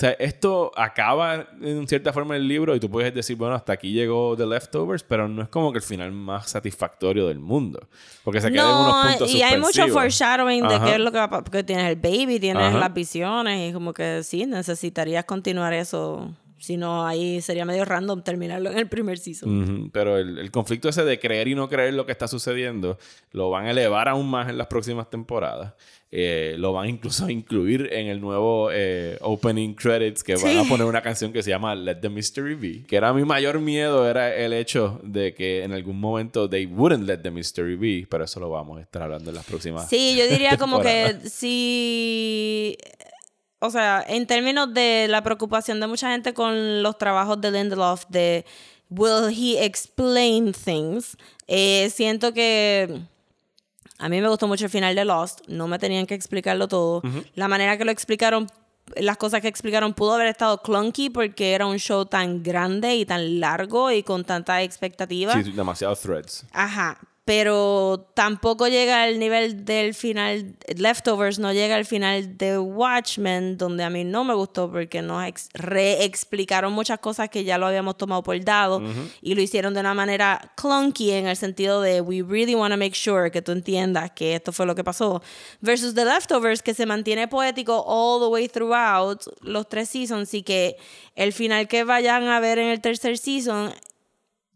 O sea, esto acaba en cierta forma el libro y tú puedes decir, bueno, hasta aquí llegó The Leftovers, pero no es como que el final más satisfactorio del mundo. Porque se quedan unos No, puntos y hay mucho foreshadowing de qué es lo que va a. Porque tienes el baby, tienes Ajá. las visiones y como que sí, necesitarías continuar eso. Si no, ahí sería medio random terminarlo en el primer season. Pero el, el conflicto ese de creer y no creer lo que está sucediendo lo van a elevar aún más en las próximas temporadas. Eh, lo van incluso a incluir en el nuevo eh, opening credits que van a poner una canción que se llama Let the Mystery Be. Que era mi mayor miedo, era el hecho de que en algún momento they wouldn't let the mystery be. Pero eso lo vamos a estar hablando en las próximas Sí, yo diría como que si... O sea, en términos de la preocupación de mucha gente con los trabajos de Lindelof, de will he explain things, eh, siento que a mí me gustó mucho el final de Lost, no me tenían que explicarlo todo. La manera que lo explicaron, las cosas que explicaron pudo haber estado clunky porque era un show tan grande y tan largo y con tanta expectativa. Sí, demasiados threads. Ajá. Pero tampoco llega al nivel del final, Leftovers no llega al final de Watchmen, donde a mí no me gustó porque nos ex- reexplicaron muchas cosas que ya lo habíamos tomado por dado y lo hicieron de una manera clunky en el sentido de we really want to make sure que tú entiendas que esto fue lo que pasó, versus The Leftovers que se mantiene poético all the way throughout los tres seasons y que el final que vayan a ver en el tercer season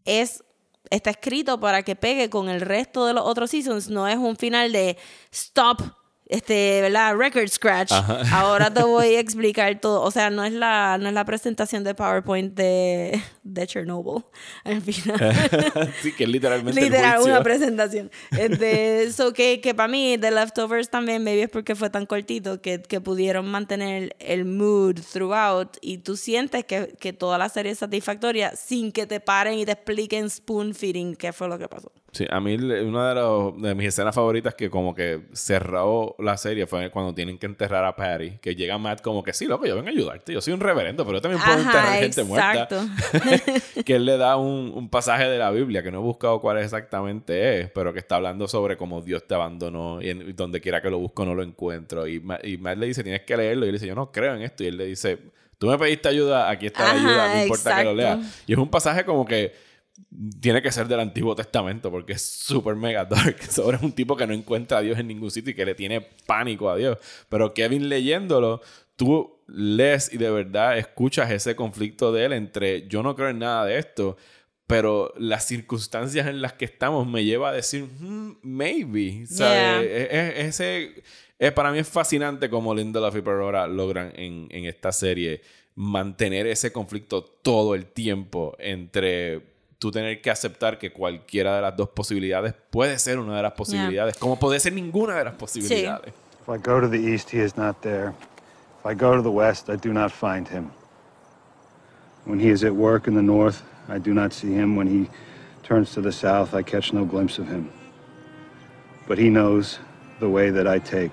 es está escrito para que pegue con el resto de los otros seasons. No es un final de stop, este, ¿verdad? Record scratch. Ajá. Ahora te voy a explicar todo. O sea, no es la, no es la presentación de PowerPoint de, de Chernobyl al final. sí, que literalmente Literal, una presentación. Este, so que, que para mí, The Leftovers también, maybe es porque fue tan cortito que, que pudieron mantener el mood throughout y tú sientes que, que toda la serie es satisfactoria sin que te paren y te expliquen spoon feeding qué fue lo que pasó. Sí, a mí una de, los- de mis escenas favoritas que como que cerró la serie fue cuando tienen que enterrar a Patty, que llega Matt como que sí, loco, yo vengo a ayudarte, yo soy un reverendo, pero yo también puedo Ajá, enterrar gente exacto. muerta. que él le da un, un pasaje de la Biblia que no he buscado cuál exactamente es, pero que está hablando sobre cómo Dios te abandonó y, en- y donde quiera que lo busco no lo encuentro. Y, y Matt le dice, tienes que leerlo. Y él dice, yo no creo en esto. Y él le dice, tú me pediste ayuda, aquí está la Ajá, ayuda, no importa que lo leas. Y es un pasaje como que tiene que ser del Antiguo Testamento porque es súper mega dark. Sobre un tipo que no encuentra a Dios en ningún sitio y que le tiene pánico a Dios. Pero Kevin leyéndolo, tú lees y de verdad escuchas ese conflicto de él entre yo no creo en nada de esto, pero las circunstancias en las que estamos me lleva a decir, "Hmm, maybe. ¿sabes? Yeah. Es- es- ese, es- para mí es fascinante cómo Lindelof y Perora logran en, en esta serie mantener ese conflicto todo el tiempo entre tú tener que aceptar que cualquiera de las dos posibilidades puede ser una de las posibilidades, como puede ser ninguna de las posibilidades. If I go to the east, he is not there. If I go to the west, I do not find him. When he is at work in the north, I do not see him. When he turns to the south, I catch no glimpse of him. But he knows the way that I take.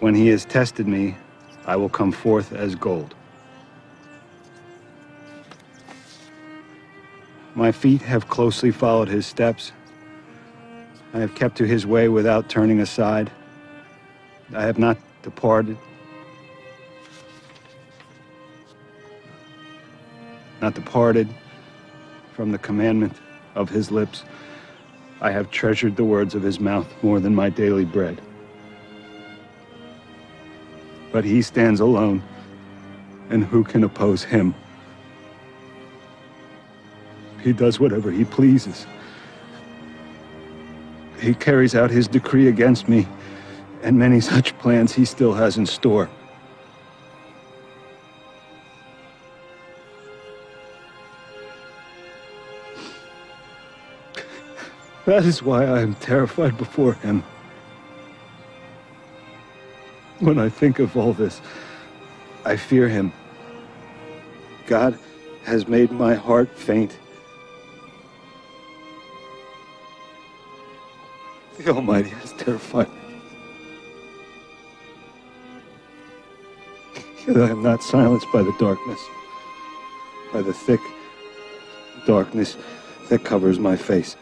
When he has tested me, I will come forth as gold. My feet have closely followed his steps. I have kept to his way without turning aside. I have not departed. Not departed from the commandment of his lips. I have treasured the words of his mouth more than my daily bread. But he stands alone, and who can oppose him? He does whatever he pleases. He carries out his decree against me, and many such plans he still has in store. That is why I am terrified before him. When I think of all this, I fear him. God has made my heart faint. Almighty has terrified me. Yet I am not silenced by the darkness, by the thick darkness that covers my face.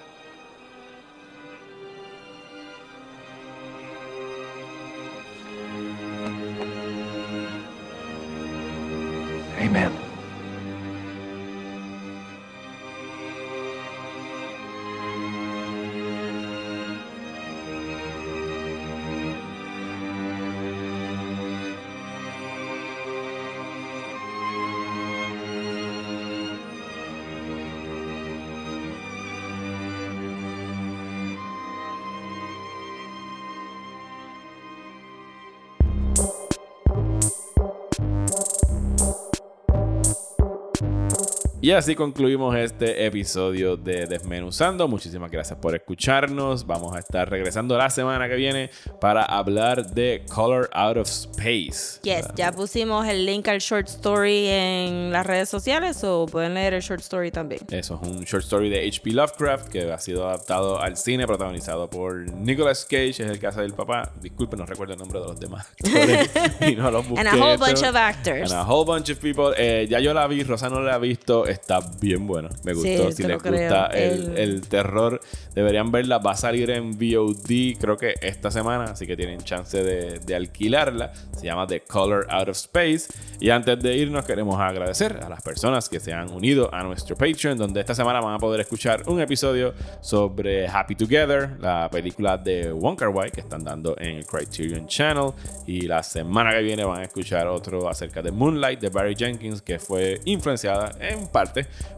Y así concluimos este episodio de Desmenuzando. Muchísimas gracias por escucharnos. Vamos a estar regresando la semana que viene para hablar de Color Out of Space. Yes, ya pusimos el link al short story en las redes sociales o pueden leer el short story también. Eso es un short story de H.P. Lovecraft que ha sido adaptado al cine, protagonizado por Nicolas Cage, es el hace del papá. Disculpen, no recuerdo el nombre de los demás y no los busqué. And a whole bunch of actors. And a whole bunch of people. Eh, ya yo la vi, Rosa no la ha visto. Está bien buena. Me Sí, gustó. si te les gusta el, El- terror, deberían verla. Va a salir en VOD, creo que esta semana, así que tienen chance de, de alquilarla. Se llama The Color Out of Space. Y antes de irnos, queremos agradecer a las personas que se han unido a nuestro Patreon, donde esta semana van a poder escuchar un episodio sobre Happy Together, la película de Wong Kar Wai que están dando en el Criterion Channel. Y la semana que viene van a escuchar otro acerca de Moonlight de Barry Jenkins, que fue influenciada en parte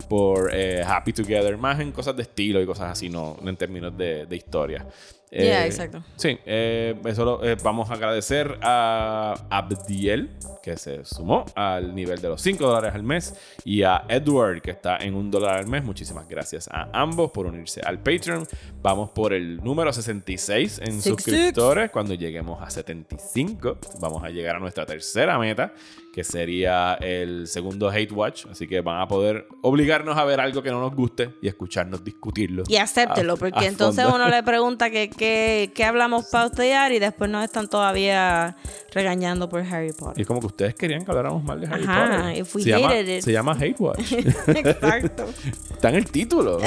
por eh, Happy Together, más en cosas de estilo y cosas así, no, en términos de, de historia. Yeah, Eh, exacto. Sí, eh, eso lo- eh, vamos a agradecer a Abdiel, que se sumó al nivel de los 5 dólares al mes, y a Edward, que está en un dólar al mes. Muchísimas gracias a ambos por unirse al Patreon. Vamos por el número 66 en Six, six. suscriptores. Cuando lleguemos a 75, vamos a llegar a nuestra tercera meta, que sería el segundo Hate Watch. Así que van a poder obligarnos a ver algo que no nos guste y escucharnos discutirlo. Y acéptelo, porque a entonces fondo. uno le pregunta que, que, que hablamos para ustedes y después nos están todavía regañando por Harry Y Potter. es como que ustedes querían que habláramos mal de Harry Ajá, Potter. if we se, llama, it. se llama Hate Watch. Exacto. Está en el título.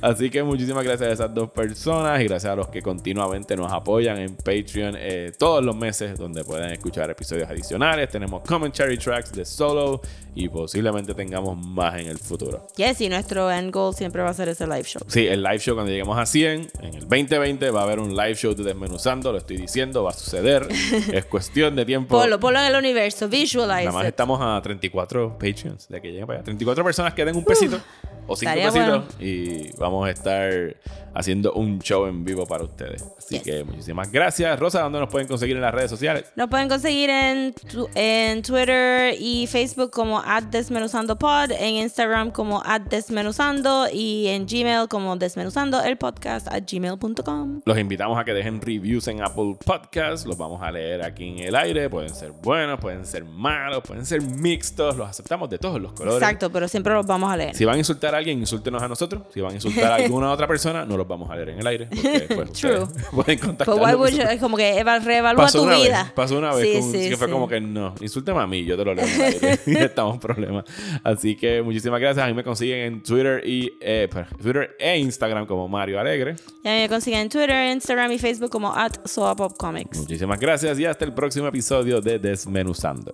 Así que muchísimas gracias a esas dos personas y gracias a los que continuamente nos apoyan en Patreon eh, todos los meses, donde pueden escuchar episodios adicionales. Tenemos commentary tracks de solo y posiblemente tengamos más en el futuro. Yes, y nuestro end goal siempre va a ser ese live show. Sí, el live show cuando lleguemos a 100, en el 2020 va a haber un live show de Desmenuzando, lo estoy diciendo, va a suceder. es cuestión de tiempo. Ponlo, ponlo en el universo, visualize Nada más it. estamos a 34 Patreons de que lleguen para allá. 34 personas que den un pesito o 5 estaría pesitos bueno. y vamos a estar haciendo un show en vivo para ustedes. Así que muchísimas gracias. Rosa, ¿dónde nos pueden conseguir en las redes sociales? Nos pueden conseguir en, en Twitter y Facebook como @desmenuzandopod, en Instagram como @desmenuzando y en Gmail como desmenuzando el podcast at gmail.com. Los invitamos a que dejen reviews en Apple Podcasts. Los vamos a leer aquí en el aire. Pueden ser buenos, pueden ser malos, pueden ser mixtos. Los aceptamos de todos los colores. Exacto, pero siempre los vamos a leer. Si van a insultar a alguien, insúltenos a nosotros. Si van a insultar a alguna otra persona, no los vamos a leer en el aire. Porque, pues, True. ustedes pueden would you- es como que eva- reevalúa Pasó tu una vida. Vez, pasó una vez. Sí, como- sí, que fue sí. como que no, insúlteme a mí, yo te lo leo estamos en problemas. Así que muchísimas gracias. A mí me consiguen en Twitter y eh, perdón, Twitter e Instagram como Mario Alegre. Y a mí me consiguen en Twitter, Instagram y Facebook como at Soapopcomics. Muchísimas gracias y hasta el próximo episodio de Desmenuzando.